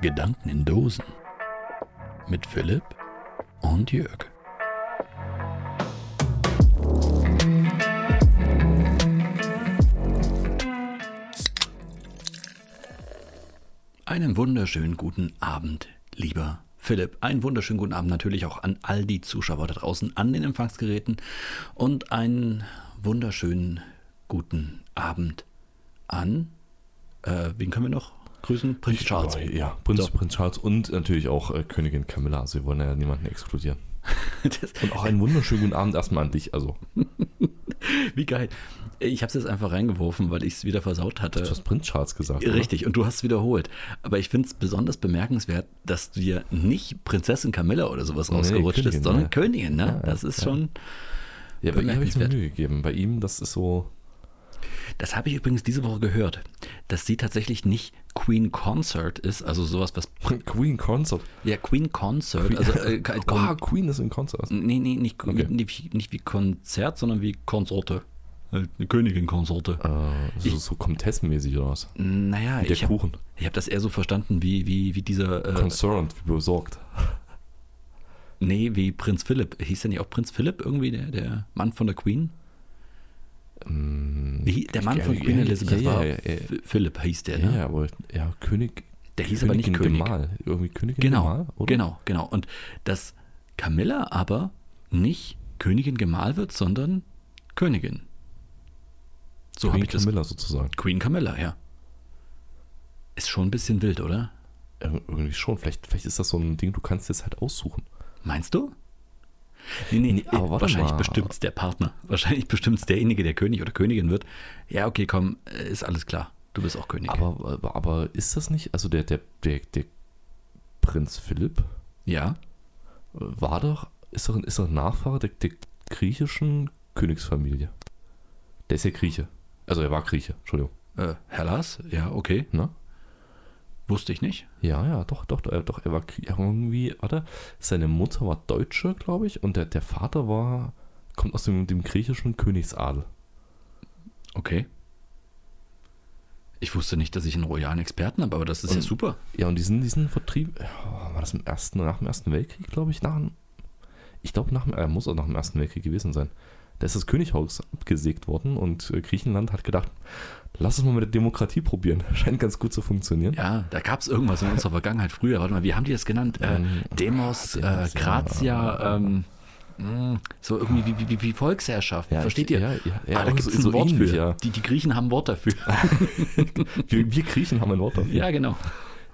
Gedanken in Dosen mit Philipp und Jörg. Einen wunderschönen guten Abend, lieber Philipp. Einen wunderschönen guten Abend natürlich auch an all die Zuschauer da draußen an den Empfangsgeräten und einen wunderschönen guten Abend an, äh, wen können wir noch grüßen? Prinz Charles. Ja, Prinz, So. Prinz Charles und natürlich auch äh, Königin Camilla. Sie wollen ja niemanden exkludieren. Und auch einen wunderschönen guten Abend erstmal an dich. Also, wie geil. Ich habe es jetzt einfach reingeworfen, weil ich es wieder versaut hatte. du hast Prinz Charles gesagt. oder? Richtig, und du hast es wiederholt. Aber ich finde es besonders bemerkenswert, dass du dir nicht Prinzessin Camilla oder sowas Nee, rausgerutscht Königin, ist, sondern ja. Königin, ne? Ja, das ist ja. schon. Ja, bei ihm habe ich mir. Mühe gegeben. Bei ihm, das ist so. Das habe ich übrigens diese Woche gehört, dass sie tatsächlich nicht Queen Consort ist, also sowas, was. Queen Concert. Ja, Queen Consort, also. Äh, Ah, Queen ist in Concert. Nee, nee, nicht, Okay. nicht, wie- nicht wie Konzert, sondern wie Konsorte. Halt Eine Königin-Konsorte. Äh, so, so Comtesse-mäßig oder was? Naja, Der ich habe Kuchen. hab das eher so verstanden wie, wie, wie dieser. Äh, Concerned, wie besorgt. nee, wie Prinz Philipp. Hieß der nicht auch Prinz Philipp irgendwie, der, der Mann von der Queen? Wie, der Mann von Queen Elizabeth ja, war. ja, ja. F- Philipp hieß der, Ja, ne? ja, aber ja, König. Der hieß aber nicht Königin König. Gemahl. Irgendwie Königin Genau, Gemahl, oder? genau, genau. Und dass Camilla aber nicht Königin Gemahl wird, sondern Königin. So Queen ich das. Camilla sozusagen. Queen Camilla, ja. Ist schon ein bisschen wild, oder? Ir- Irgendwie schon. Vielleicht, vielleicht ist das so ein Ding, du kannst jetzt halt aussuchen. Meinst du? Nee, nee, Nee, aber warte wahrscheinlich mal. bestimmt's der Partner. Wahrscheinlich bestimmt's derjenige, der König oder Königin wird. Ja, okay, komm, äh, ist alles klar. Du bist auch König. Aber, aber, aber ist das nicht, also der, der, der, der Prinz Philipp ja, äh, war doch, ist doch, ist doch Nachfahre der, der griechischen Königsfamilie. Der ist ja Grieche. Also er war Grieche, Entschuldigung. äh, Hellas, ja, okay. Ne? Wusste ich nicht. Ja, ja, doch, doch, doch, doch er war irgendwie, warte, seine Mutter war Deutsche, glaube ich, und der, der Vater war, kommt aus dem, dem griechischen Königsadel. Okay. Ich wusste nicht, dass ich einen royalen Experten habe, aber das ist ja Und- super. Ja, und diesen, diesen Vertrieb, ja, war das im ersten, nach dem Ersten Weltkrieg, glaube ich, nach dem, ich glaube, nach dem, er muss auch nach dem Ersten Weltkrieg gewesen sein. Da ist das Könighaus abgesägt worden und äh, Griechenland hat gedacht, lass es mal mit der Demokratie probieren. Scheint ganz gut zu funktionieren. Ja, da gab es irgendwas in unserer Vergangenheit früher. Warte mal, wie haben die das genannt? Äh, Ähm, Demos, äh. Gratia, ähm, mh, so irgendwie wie, wie, wie Volksherrschaft. Ja, Versteht ihr? ja, ja, ja, ah, da gibt es so- ein Wort ähnlich, für. ja. Die, die Griechen haben ein Wort dafür. Wir, wir Griechen haben ein Wort dafür. ja, genau.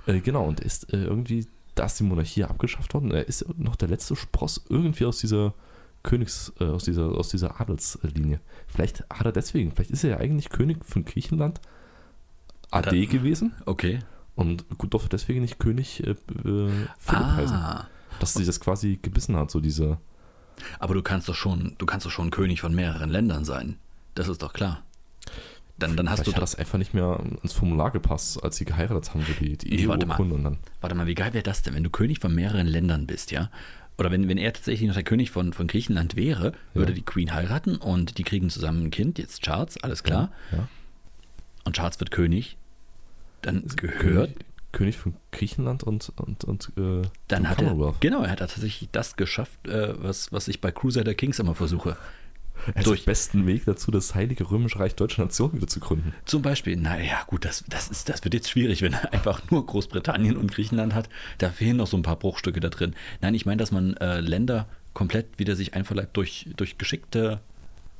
Äh, genau, und ist äh, irgendwie, da ist die Monarchie abgeschafft worden. Er ist noch der letzte Spross irgendwie aus dieser Königs, äh, aus dieser, aus dieser Adelslinie. Vielleicht hat er deswegen, vielleicht ist er ja eigentlich König von Griechenland AD Oder- gewesen Okay. und gut durfte deswegen nicht König äh, äh, Philipp heißen. Ah, Dass sie das quasi gebissen hat, so diese. aber du kannst doch schon, du kannst doch schon König von mehreren Ländern sein. Das ist doch klar. Dann, dann hast vielleicht du hat das einfach nicht mehr ans Formular gepasst, als sie geheiratet haben, so die, die Nee, warte mal. Und dann. Warte mal, wie geil wäre das denn, wenn du König von mehreren Ländern bist, ja? Oder wenn, wenn er tatsächlich noch der König von, von Griechenland wäre, würde Ja. die Queen heiraten und die kriegen zusammen ein Kind, jetzt Charles, alles klar. Ja. Und Charles wird König. Dann gehört, König, König von Griechenland und, und, und äh, dann hat er, genau, er hat tatsächlich das geschafft, äh, was, was ich bei Crusader Kings immer versuche. Ist Durch- den besten Weg dazu, das Heilige Römische Reich Deutsche Nation wieder zu gründen. Zum Beispiel, naja, gut, das, das, ist, das wird jetzt schwierig, wenn er einfach nur Großbritannien und Griechenland hat. Da fehlen noch so ein paar Bruchstücke da drin. Nein, ich meine, dass man äh, Länder komplett wieder sich einverleibt durch, durch geschickte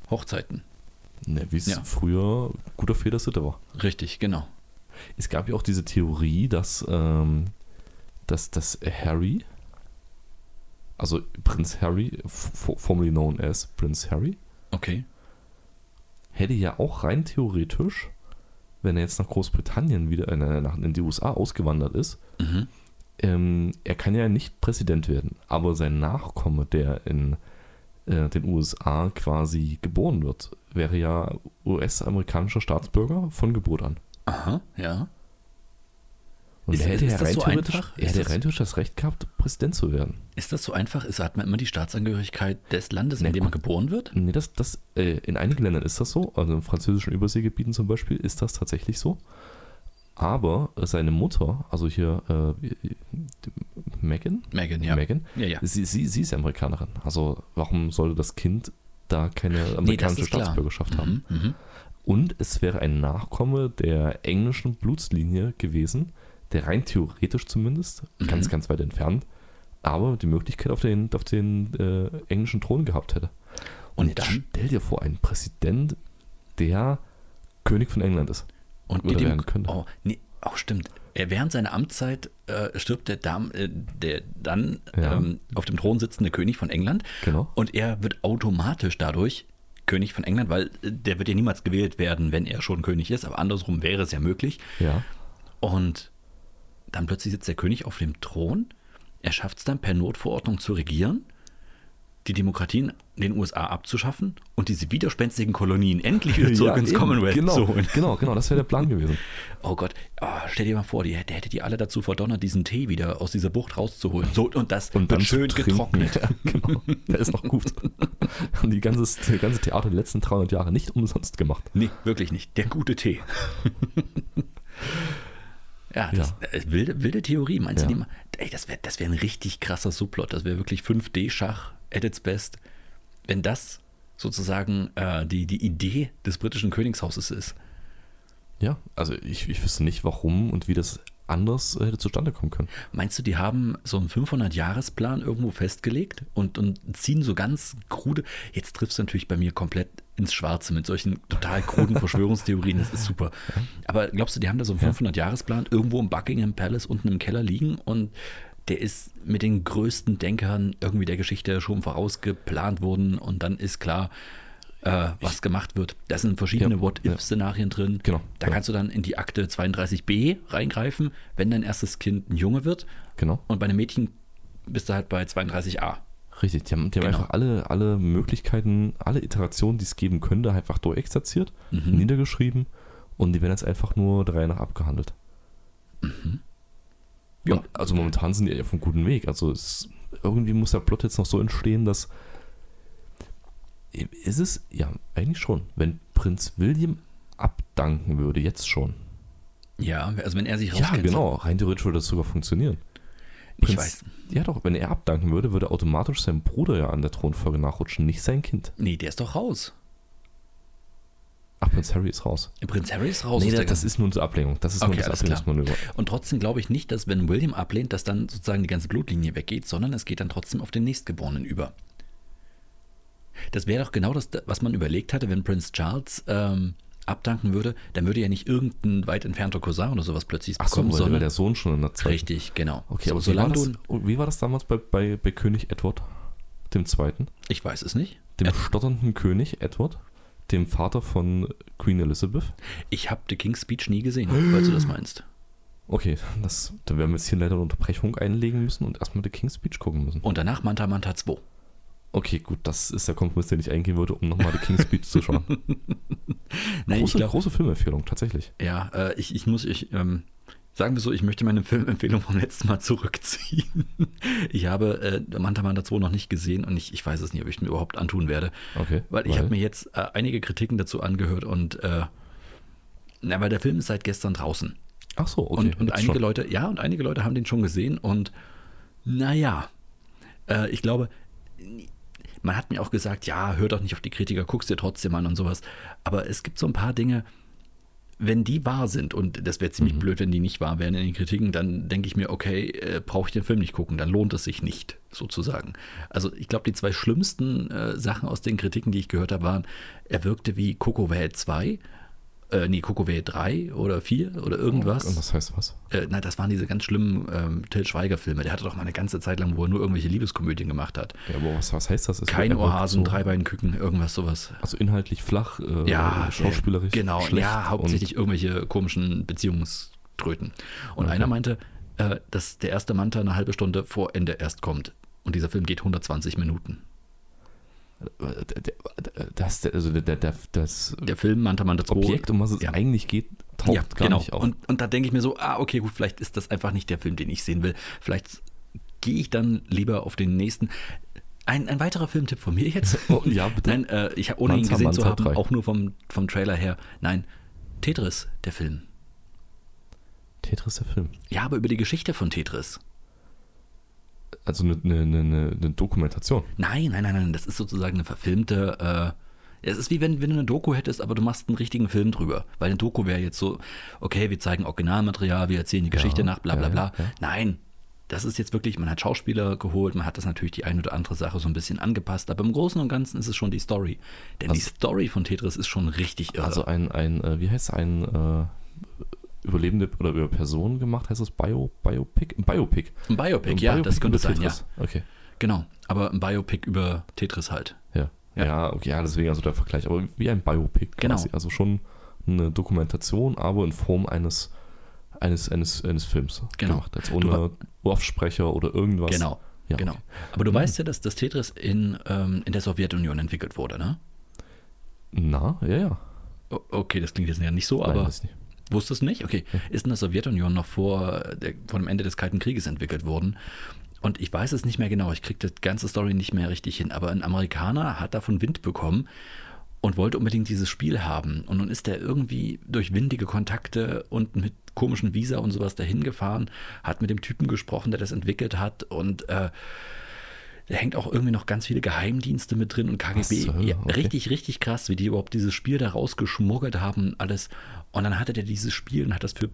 Hochzeiten. Ne, Wie es Ja. früher guter Fehler Sitte war. Richtig, genau. Es gab ja auch diese Theorie, dass, ähm, dass, dass Harry, also Prinz Harry, formerly known as Prince Harry, Okay. hätte ja auch rein theoretisch, wenn er jetzt nach Großbritannien wieder äh, nach, in die USA ausgewandert ist, Mhm. ähm, er kann ja nicht Präsident werden, aber sein Nachkomme, der in äh, den USA quasi geboren wird, wäre ja US-amerikanischer Staatsbürger von Geburt an. Aha, ja. Und Ist- er hätte ist ja das rein so theoretisch, er hätte das- rein theoretisch das Recht gehabt, Präsident zu werden. Ist das so einfach? Ist, hat man immer die Staatsangehörigkeit des Landes, Nee, in dem man geboren wird? Nee, das, das, äh, in einigen Ländern ist das so, also in französischen Überseegebieten zum Beispiel ist das tatsächlich so. Aber seine Mutter, also hier äh, Megan, Megan, ja. Megan, Ja, ja. Sie, sie, sie ist Amerikanerin. Also warum sollte das Kind da keine Nee, amerikanische klar. Staatsbürgerschaft haben? Mhm, mhm. Und es wäre ein Nachkomme der englischen Blutslinie gewesen, der rein theoretisch zumindest, Mhm. ganz, ganz weit entfernt, aber die Möglichkeit auf den, auf den äh, englischen Thron gehabt hätte. Und, Und jetzt dann? stell dir vor, ein Präsident, der König von England ist. Und Oder werden könnte. Oh, nee, auch stimmt. Er, während seiner Amtszeit äh, stirbt der, Dam, äh, der dann Ja. ähm, auf dem Thron sitzende König von England. Genau. Und er wird automatisch dadurch König von England, weil äh, der wird ja niemals gewählt werden, wenn er schon König ist. Aber andersrum wäre es ja möglich. Ja. Und dann plötzlich sitzt der König auf dem Thron. Er schafft es dann per Notverordnung zu regieren, die Demokratien in den USA abzuschaffen und diese widerspenstigen Kolonien endlich wieder zurück Ja, ins eben. Commonwealth genau, zu holen. Genau, genau, das wäre der Plan gewesen. Oh Gott, oh, stell dir mal vor, die, der hätte die alle dazu verdonnert, diesen Tee wieder aus dieser Bucht rauszuholen. So, und das Und dann schön getrocknet. Ja, genau, der ist noch gut. Haben die ganze, die ganze Theater der letzten 300 Jahre nicht umsonst gemacht. Nee, wirklich nicht. Der gute Tee. Ja, das, Äh, wilde, wilde Theorie. Meinst Ja. du die mal? Ey, das wäre das wär ein richtig krasser Subplot. Das wäre wirklich 5D-Schach at its best. Wenn das sozusagen äh, die, die Idee des britischen Königshauses ist. Ja, also ich, ich wüsste nicht, warum und wie das anders äh, hätte zustande kommen können. Meinst du, die haben so einen 500-Jahres-Plan irgendwo festgelegt und, und ziehen so ganz krude. Jetzt triffst du natürlich bei mir komplett ins Schwarze mit solchen total kruden Verschwörungstheorien. Das ist super. Aber glaubst du, die haben da so einen 500-Jahres-Plan irgendwo im Buckingham Palace unten im Keller liegen und der ist mit den größten Denkern irgendwie der Geschichte schon vorausgeplant worden und dann ist klar, äh, was gemacht wird. Da sind verschiedene Ja, What-If-Szenarien drin. Genau, Da genau. kannst du dann in die Akte 32b reingreifen, wenn dein erstes Kind ein Junge wird. Genau. Und bei einem Mädchen bist du halt bei 32a. Richtig, die haben, die haben Genau. einfach alle, alle Möglichkeiten, alle Iterationen, die es geben könnte, einfach durchexerziert, Mhm. niedergeschrieben und die werden jetzt einfach nur drei nach abgehandelt. Ja. Und also momentan sind die auf einem guten Weg. Also es, irgendwie muss der Plot jetzt noch so entstehen, dass ist es, ja, eigentlich schon, wenn Prinz William abdanken würde, jetzt schon. Ja, also wenn er sich Ja, genau, rein theoretisch würde das sogar funktionieren. Ich Prinz- weiß. Ja doch, wenn er abdanken würde, würde automatisch sein Bruder ja an der Thronfolge nachrutschen, nicht sein Kind. Nee, der ist doch raus. Ach, Prinz Harry ist raus. Prinz Harry ist raus. Nee, das, das ist nur zur Ablenkung. Das ist Okay, nur das. Ablenkungsmanöver. Und trotzdem glaube ich nicht, dass wenn William ablehnt, dass dann sozusagen die ganze Blutlinie weggeht, sondern es geht dann trotzdem auf den Nächstgeborenen über. Das wäre doch genau das, was man überlegt hatte, wenn Prinz Charles ähm, abdanken würde, dann würde ja nicht irgendein weit entfernter Cousin oder sowas plötzlich Ach so, bekommen, weil, weil sondern der Sohn schon in der zweiten. richtig, genau. Okay, so, aber wie war, solange das, oh, wie war das damals bei, bei, bei König Edward dem Zweiten? ich weiß es nicht. Dem Äh, stotternden König Edward, dem Vater von Queen Elizabeth? Ich habe The King's Speech nie gesehen, falls du das meinst. Okay, das, da werden wir jetzt hier leider eine Unterbrechung einlegen müssen und erstmal The King's Speech gucken müssen. Und danach Manta Manta 2. Okay, gut, das ist der Kompromiss, den ich eingehen würde, um nochmal The King's Speech zu schauen. Nein, ich große, glaube, große Filmempfehlung, tatsächlich. ja, äh, ich, ich muss, ich, ähm, sagen wir so, ich möchte meine Filmempfehlung vom letzten Mal zurückziehen. Ich habe äh, Manta Manta 2 noch nicht gesehen und ich, ich weiß es nicht, ob ich mir überhaupt antun werde. Okay. Weil ich habe mir jetzt äh, einige Kritiken dazu angehört und äh, na, weil der Film ist seit gestern draußen. Ach so, okay. und und einige schon. Leute, ja, und einige Leute haben den schon gesehen und naja, äh, ich glaube, man hat mir auch gesagt, ja, hör doch nicht auf die Kritiker, guck's dir trotzdem an und sowas. Aber es gibt so ein paar Dinge, wenn die wahr sind, und das wäre ziemlich Mhm. blöd, wenn die nicht wahr wären in den Kritiken, dann denke ich mir, okay, äh, brauche ich den Film nicht gucken, dann lohnt es sich nicht, sozusagen. Also ich glaube, die zwei schlimmsten äh, Sachen aus den Kritiken, die ich gehört habe, waren, er wirkte wie Coco Valley 2, äh, nee, Coco Valley 3 oder 4 oder irgendwas. Und das heißt was? Äh, na, das waren diese ganz schlimmen ähm, Till Schweiger-Filme. Der hatte doch mal eine ganze Zeit lang, wo er nur irgendwelche Liebeskomödien gemacht hat. Ja, aber was, was heißt das? Ist Kein Ohrhasen, so, Dreibeinküken, irgendwas sowas. Also inhaltlich flach, äh, Ja, schauspielerisch äh, genau. ja, hauptsächlich irgendwelche komischen Beziehungströten. Und Okay. einer meinte, äh, dass der erste Manta eine halbe Stunde vor Ende erst kommt. Und dieser Film geht 120 Minuten. Und äh, der- der- das, also der, der, das Der Film Manta Manta 2. Objekt, um was es Ja. eigentlich geht, taucht ja, gar genau. nicht auf. Und, und da denke ich mir so, ah, okay, gut, vielleicht ist das einfach nicht der Film, den ich sehen will. Vielleicht gehe ich dann lieber auf den nächsten. Ein, ein weiterer Filmtipp von mir jetzt. Oh, ja, bitte. Nein, äh, ich habe ohne ihn Manta gesehen zu Manta haben, 3. auch nur vom, vom Trailer her. Nein, Tetris, der Film. Tetris der Film. Ja, aber über die Geschichte von Tetris. Also eine, eine, eine, eine Dokumentation. Nein, nein, nein, nein, das ist sozusagen eine verfilmte. Äh, es ist wie wenn, wenn du eine Doku hättest, aber du machst einen richtigen Film drüber. Weil eine Doku wäre jetzt so, okay, wir zeigen Originalmaterial, wir erzählen die Geschichte nach, bla bla ja, bla. ja. Nein, das ist jetzt wirklich, man hat Schauspieler geholt, man hat das natürlich die eine oder andere Sache so ein bisschen angepasst, aber im Großen und Ganzen ist es schon die Story. Denn die Also- Story von Tetris ist schon richtig irre. Also ein, ein äh, wie heißt es, ein äh, Überlebende oder über Personen gemacht, heißt das Bio, Biopic? Ein Biopic. ein Biopic, Ein ja, Biopic das könnte sein, Tetris. ja. Okay. Genau, aber ein Biopic über Tetris halt. Ja. Ja. ja. okay, ja, deswegen also der Vergleich. Aber wie ein Biopic Genau. quasi. Also schon eine Dokumentation, aber in Form eines, eines, eines, eines Films Genau. gemacht. Du ohne Offsprecher oder irgendwas. Genau, Ja, genau. okay. Aber du Mhm. weißt ja, dass das Tetris in, ähm, in der Sowjetunion entwickelt wurde, ne? Na, ja, ja. Okay, das klingt jetzt ja nicht so, Nein, aber nicht. Wusstest nicht? Okay, ist in der Sowjetunion noch vor, der, vor dem Ende des Kalten Krieges entwickelt worden. Und ich weiß es nicht mehr genau, ich kriege die ganze Story nicht mehr richtig hin, aber ein Amerikaner hat davon Wind bekommen und wollte unbedingt dieses Spiel haben. Und nun ist er irgendwie durch windige Kontakte und mit komischen Visa und sowas dahin gefahren, hat mit dem Typen gesprochen, der das entwickelt hat und äh, da hängt auch irgendwie noch ganz viele Geheimdienste mit drin und KGB. Zur Hölle? Ja, Okay. Richtig, richtig krass, wie die überhaupt dieses Spiel da rausgeschmuggelt haben und alles. Und dann hatte der dieses Spiel und hat das für,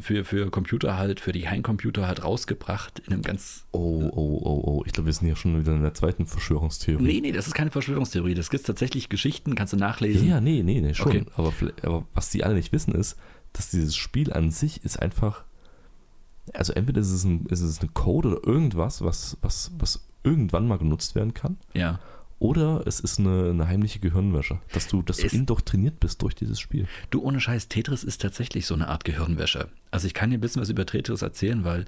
für, für Computer halt, für die Heimcomputer halt rausgebracht in einem ganz. Oh, oh, oh, oh. Ich glaube, wir sind hier schon wieder in der zweiten Verschwörungstheorie. Nee, nee, das ist keine Verschwörungstheorie. Das gibt tatsächlich Geschichten, kannst du Ja, nachlesen. ja, nee, nee, nee, schon. Okay. Aber, aber was die alle nicht wissen, ist, dass dieses Spiel an sich ist einfach. Also entweder ist es ein, ist es ein Code oder irgendwas, was, was, was irgendwann mal genutzt werden kann. ja. Oder es ist eine, eine heimliche Gehirnwäsche, dass du, dass du Ist- indoktriniert bist durch dieses Spiel. Du, ohne Scheiß, Tetris ist tatsächlich so eine Art Gehirnwäsche. Also ich kann dir ein bisschen was über Tetris erzählen, weil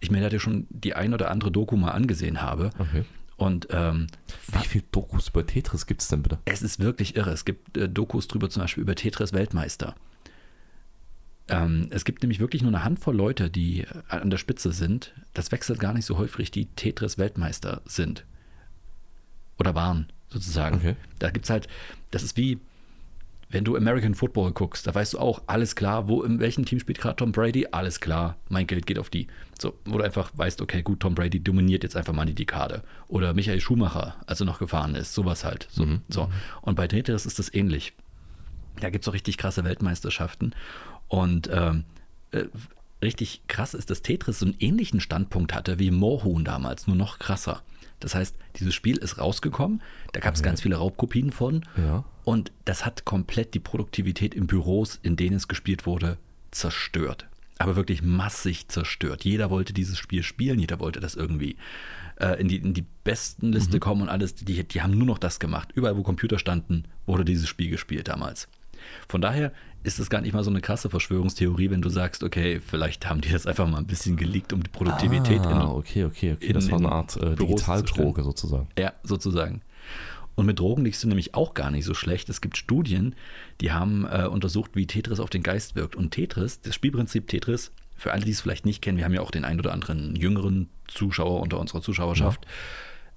ich mir da ja schon die ein oder andere Doku mal angesehen habe. Okay. Und ähm, Wie viele Dokus über Tetris gibt es denn bitte? Es ist wirklich irre. Es gibt äh, Dokus drüber, zum Beispiel über Tetris Weltmeister. Ähm, es gibt nämlich wirklich nur eine Handvoll Leute, die äh, an der Spitze sind. Das wechselt gar nicht so häufig, die Tetris Weltmeister sind. Oder waren, sozusagen. Okay. Da gibt es halt, das ist wie, wenn du American Football guckst, da weißt du auch, alles klar, wo, in welchem Team spielt gerade Tom Brady, alles klar, mein Geld geht auf die. So, wo du einfach weißt, okay, gut, Tom Brady dominiert jetzt einfach mal die Dekade. Oder Michael Schumacher, als er noch gefahren ist, sowas halt. So, Mhm. so. Und bei Tetris ist das ähnlich. Da gibt es auch richtig krasse Weltmeisterschaften. Und ähm, äh, richtig krass ist, dass Tetris so einen ähnlichen Standpunkt hatte wie Moorhuhn damals, nur noch krasser. Das heißt, dieses Spiel ist rausgekommen, da gab es Okay. ganz viele Raubkopien von. Ja. Und das hat komplett die Produktivität in Büros, in denen es gespielt wurde, zerstört. Aber wirklich massig zerstört. Jeder wollte dieses Spiel spielen, jeder wollte das irgendwie äh, in, die, in die besten Liste kommen und alles. Die, die haben nur noch das gemacht. Überall, wo Computer standen, wurde dieses Spiel gespielt damals. Von daher ist es gar nicht mal so eine krasse Verschwörungstheorie, wenn du sagst, okay, vielleicht haben die das einfach mal ein bisschen geleakt, um die Produktivität ah, in, okay, okay, okay. in- das war in eine Art äh, Digitaldroge sozusagen. ja, sozusagen. Und mit Drogen liegst du nämlich auch gar nicht so schlecht. Es gibt Studien, die haben äh, untersucht, wie Tetris auf den Geist wirkt. Und Tetris, das Spielprinzip Tetris, für alle, die es vielleicht nicht kennen, wir haben ja auch den ein oder anderen jüngeren Zuschauer unter unserer Zuschauerschaft.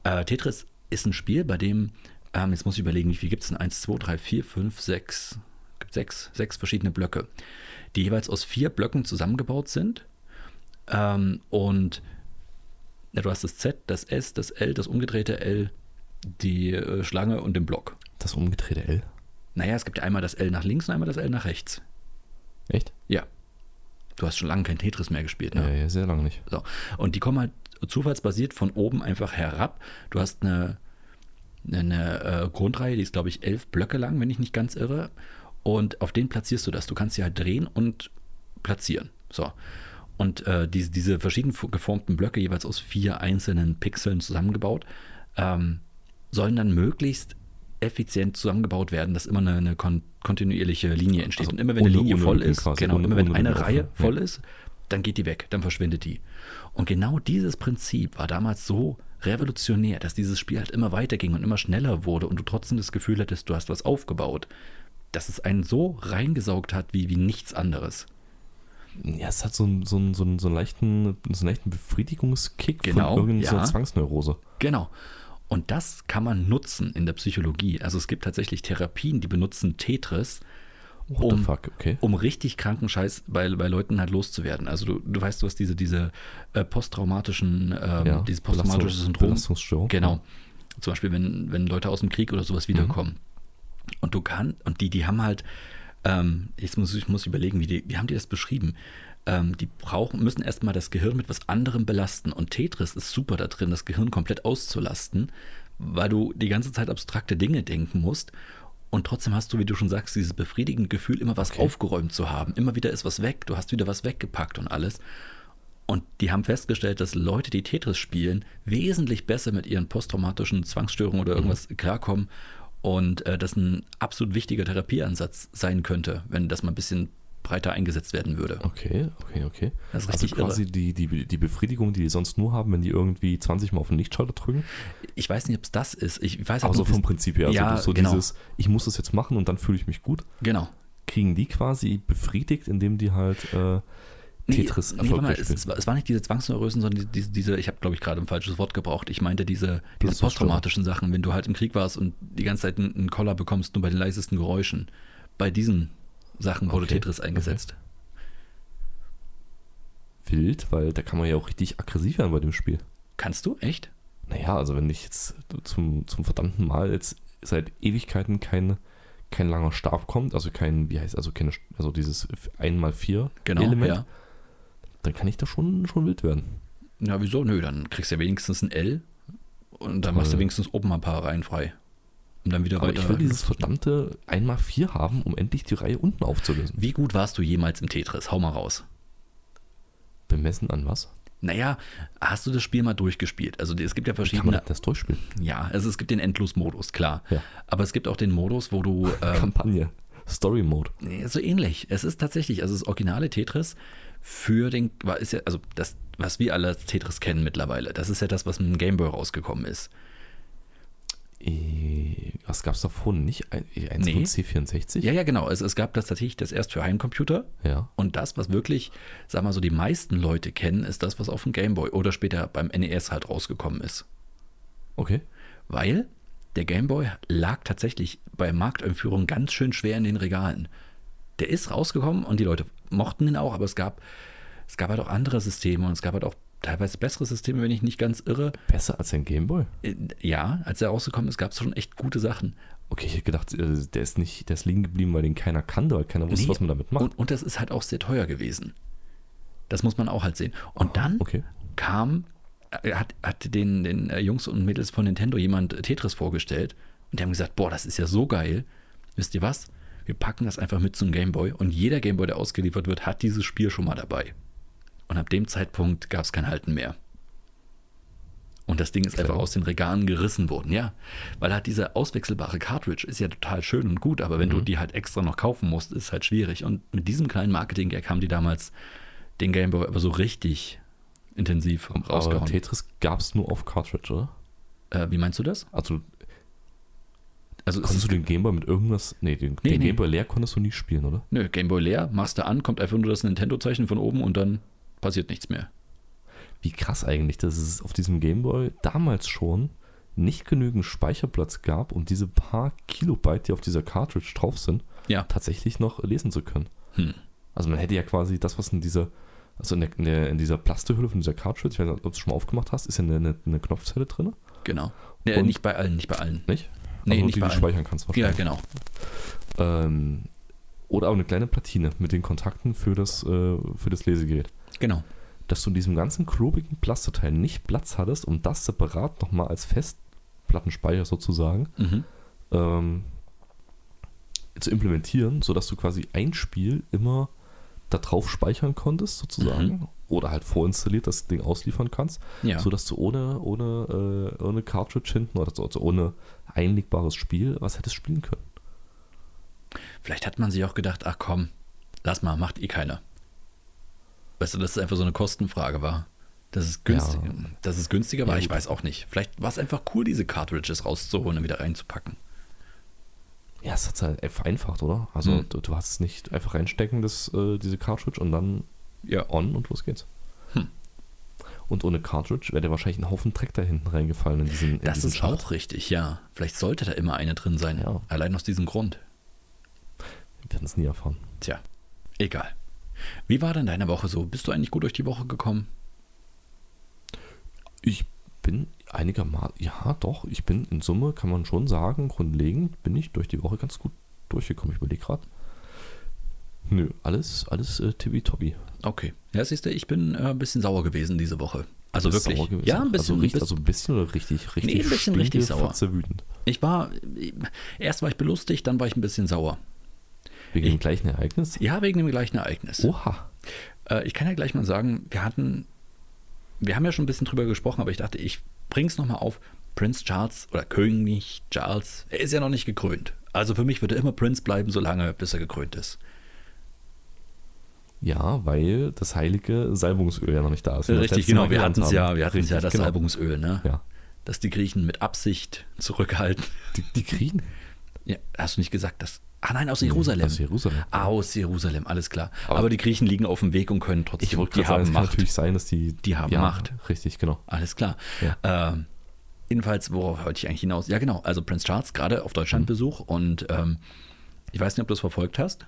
Äh, Tetris ist ein Spiel, bei dem, ähm, jetzt muss ich überlegen, wie viel gibt es denn? Eins, zwei, drei, vier, fünf, sechs, gibt sechs, sechs verschiedene Blöcke, die jeweils aus vier Blöcken zusammengebaut sind. Ähm, und ja, du hast das Z, das S, das L, das umgedrehte L, die äh, Schlange und den Block. Das umgedrehte L. Naja, es gibt ja einmal das L nach links und einmal das L nach rechts. Echt? Ja. Du hast schon lange kein Tetris mehr gespielt, ne? Ja, ja, sehr lange nicht. So. Und die kommen halt zufallsbasiert von oben einfach herab. Du hast eine, eine äh, Grundreihe, die ist, glaube ich, elf Blöcke lang, wenn ich nicht ganz irre. Und auf den platzierst du das. Du kannst sie halt drehen und platzieren. So. Und äh, diese, diese verschieden geformten Blöcke, jeweils aus vier einzelnen Pixeln zusammengebaut, ähm, sollen dann möglichst effizient zusammengebaut werden, dass immer eine, eine kon kontinuierliche Linie entsteht. Also und immer wenn eine Linie voll ist, quasi, genau, ohne- immer wenn eine Reihe offen. voll Ja. ist, dann geht die weg, dann verschwindet die. Und genau dieses Prinzip war damals so revolutionär, dass dieses Spiel halt immer weiterging und immer schneller wurde und du trotzdem das Gefühl hattest, du hast was aufgebaut, dass es einen so reingesaugt hat wie, wie nichts anderes. Ja, es hat so einen, so so einen, so einen, leichten, so einen leichten Befriedigungskick Genau, von irgendeiner ja. Zwangsneurose. Genau. Und das kann man nutzen in der Psychologie. Also es gibt tatsächlich Therapien, die benutzen Tetris, um, fuck, okay. um richtig kranken Scheiß bei, bei Leuten halt loszuwerden. Also du, du weißt, du hast diese, diese äh, posttraumatischen, ähm, Ja, dieses posttraumatische Belastung- Syndrom. Belastungsstörung. Genau. Zum Beispiel, wenn, wenn Leute aus dem Krieg oder sowas wiederkommen. Und du kannst, und die, die haben halt, ähm, jetzt muss ich muss überlegen, wie, die, wie haben die das beschrieben? Ähm, die brauchen, müssen erstmal das Gehirn mit was anderem belasten. Und Tetris ist super da drin, das Gehirn komplett auszulasten, weil du die ganze Zeit abstrakte Dinge denken musst. Und trotzdem hast du, wie du schon sagst, dieses befriedigende Gefühl, immer was Okay. aufgeräumt zu haben. Immer wieder ist was weg, du hast wieder was weggepackt und alles. Und die haben festgestellt, dass Leute, die Tetris spielen, wesentlich besser mit ihren posttraumatischen Zwangsstörungen oder irgendwas klarkommen. Und äh, das ein absolut wichtiger Therapieansatz sein könnte, wenn das mal ein bisschen breiter eingesetzt werden würde. Okay, okay, okay. Das ist also richtig quasi die, die, die Befriedigung, die die sonst nur haben, wenn die irgendwie 20 Mal auf den Lichtschalter drücken. Ich weiß nicht, ob es das ist. Ich weiß Aber so vom Prinzip her. Also Ja, so genau. dieses, ich muss das jetzt machen und dann fühle ich mich gut. Genau. Kriegen die quasi befriedigt, indem die halt äh, Tetris nee, mal, es, es, war, nicht diese Zwangsneurösen, sondern diese, diese ich habe, glaube ich, gerade ein falsches Wort gebraucht. Ich meinte diese, diese posttraumatischen Sachen, wenn du halt im Krieg warst und die ganze Zeit einen, Koller bekommst, nur bei den leisesten Geräuschen. Bei diesen Sachen wurde Okay, Tetris eingesetzt. Wild, weil da kann man ja auch richtig aggressiv werden bei dem Spiel. Kannst du? Echt? Naja, also wenn ich jetzt zum, zum verdammten Mal jetzt seit Ewigkeiten kein, kein langer Stab kommt, also kein, wie heißt, also keine, also dieses 1x4 Genau, Element, ja. Dann kann ich da schon, schon wild werden. Ja, wieso? Nö, dann kriegst du ja wenigstens ein L und dann machst du Toll. wenigstens oben ein paar Reihen frei. Und dann wieder Aber weiter. ich will dieses verdammte 1x4 haben, um endlich die Reihe unten aufzulösen. Wie gut warst du jemals im Tetris? Hau mal raus. Bemessen an was? Naja, hast du das Spiel mal durchgespielt? Also es gibt ja Wie kann man verschiedene. das durchspielen? Ja, also es gibt den Endlos-Modus, klar. Ja. Aber es gibt auch den Modus, wo du. Ähm, Kampagne. Story Mode. so ähnlich. Es ist tatsächlich, also das originale Tetris für den. War, ist ja, also das, was wir alle als Tetris kennen mittlerweile, das ist ja das, was mit dem Gameboy rausgekommen ist. Äh, Was gab es davor? Nicht ein- eins Nee. von C64? Ja, ja, genau. Also es gab das tatsächlich das erst für Heimcomputer. Ja. Und das, was wirklich, sag mal so, die meisten Leute kennen, ist das, was auf dem Gameboy oder später beim NES halt rausgekommen ist. Okay. Weil der Gameboy lag tatsächlich bei Markteinführung ganz schön schwer in den Regalen. Der ist rausgekommen und die Leute mochten ihn auch, aber es gab, es gab halt auch andere Systeme und es gab halt auch teilweise bessere Systeme, wenn ich nicht ganz irre. Besser als ein Gameboy? Äh, Ja, als er rausgekommen ist, gab es schon echt gute Sachen. Okay, ich hätte gedacht, äh, der ist nicht, der ist liegen geblieben, weil den keiner kannte, weil keiner wusste, Nee, was man damit macht. Und, und das ist halt auch sehr teuer gewesen. Das muss man auch halt sehen. Und dann okay. kam, äh, hat, hat den, den Jungs und Mädels von Nintendo jemand Tetris vorgestellt und die haben gesagt, boah, das ist ja so geil. Wisst ihr was? Wir packen das einfach mit zum Gameboy und jeder Gameboy, der ausgeliefert wird, hat dieses Spiel schon mal dabei. Und ab dem Zeitpunkt gab es kein Halten mehr. Und das Ding ist Clever. einfach aus den Regalen gerissen worden, ja. Weil halt diese auswechselbare Cartridge ist ja total schön und gut, aber wenn du Mhm. die halt extra noch kaufen musst, ist halt schwierig. Und mit diesem kleinen Marketing-Gag haben die damals den Gameboy aber so richtig intensiv Aber rausgehauen. Tetris gab es nur auf Cartridge, oder? Äh, wie meinst du das? Also Also es konntest du den Gameboy mit irgendwas. Nee, den, Nee, den nee. Gameboy leer konntest du nie spielen, oder? nö, Gameboy leer, machst du an, kommt einfach nur das Nintendo-Zeichen von oben und dann passiert nichts mehr. Wie krass eigentlich, dass es auf diesem Gameboy damals schon nicht genügend Speicherplatz gab, um diese paar Kilobyte, die auf dieser Cartridge drauf sind, Ja. tatsächlich noch lesen zu können. Hm. Also man hätte ja quasi das, was in dieser, also in, der, in, der, in dieser Plastehülle von dieser Cartridge, ich weiß nicht, ob du es schon mal aufgemacht hast, ist ja eine, eine, eine Knopfzelle drin, Genau. Nee, Und- nicht bei allen, nicht bei allen. nicht? Nee, nicht die du speichern kannst Ja, wahrscheinlich. genau. Ähm, oder auch eine kleine Platine mit den Kontakten für das, äh, für das Lesegerät. Genau. Dass du in diesem ganzen klobigen Plasteteil nicht Platz hattest, um das separat nochmal als Festplattenspeicher sozusagen Mhm. ähm, zu implementieren, sodass du quasi ein Spiel immer da drauf speichern konntest, sozusagen. Mhm. Oder halt vorinstalliert das Ding ausliefern kannst, Ja. sodass du ohne, ohne, äh, ohne Cartridge hinten oder so, also ohne einlegbares Spiel was hättest spielen können. Vielleicht hat man sich auch gedacht, ach komm, lass mal, macht eh keiner. Weißt du, dass es einfach so eine Kostenfrage war. Dass es, günstig, Ja. dass es günstiger war, Ja, ich weiß auch nicht. Vielleicht war es einfach cool, diese Cartridges rauszuholen und wieder reinzupacken. Ja, es hat halt vereinfacht, oder? Also Hm. du, du hast es nicht einfach reinstecken, das, äh, diese Cartridge und dann Ja. on und los geht's. Und ohne Cartridge wäre wahrscheinlich ein Haufen Dreck da hinten reingefallen in diesen, in Das diesen ist auch richtig, ja. Vielleicht sollte da immer eine drin sein. Ja. Allein aus diesem Grund. Wir werden es nie erfahren. Tja, egal. Wie war denn deine Woche so? Bist du eigentlich gut durch die Woche gekommen? Ich bin einigermaßen, ja doch, ich bin in Summe, kann man schon sagen, grundlegend bin ich durch die Woche ganz gut durchgekommen. Ich überlege gerade. Nö, alles, alles äh, tippitoppi. Okay. Ja, siehst du, ich bin äh, ein bisschen sauer gewesen diese Woche. Also wirklich. sauer gewesen? Ja, ein bisschen. Also, richtig, also ein bisschen oder richtig, richtig Nee, ein bisschen richtig sauer. wütend. ich war, erst war ich belustigt, dann war ich ein bisschen sauer. Wegen dem gleichen Ereignis? Ja, wegen dem gleichen Ereignis. Oha. Äh, ich kann ja gleich mal sagen, wir hatten, wir haben ja schon ein bisschen drüber gesprochen, aber ich dachte, ich bring's nochmal auf. Prince Charles oder König Charles, er ist ja noch nicht gekrönt. Also für mich wird er immer Prince bleiben, solange bis er gekrönt ist. Ja, weil das heilige Salbungsöl ja noch nicht da ist. Richtig, genau. Wir hatten es ja, wir hatten ja das genau. Salbungsöl, ne? Ja. Dass die Griechen mit Absicht zurückhalten. Die, die Griechen? Ja, hast du nicht gesagt, dass. Ah nein, aus Jerusalem. Aus Jerusalem. Aus Jerusalem, alles klar. Aber, Aber- die Griechen liegen auf dem Weg und können trotzdem. Ich wollte die gerade sagen, es kann natürlich sein, dass die. Die haben ja, Macht. Richtig, genau. Alles klar. Ja. Ähm, jedenfalls, worauf wollte ich eigentlich hinaus? Ja, genau. Also Prince Charles gerade auf Mhm. Deutschlandbesuch und ähm, ich weiß nicht, ob du es verfolgt hast.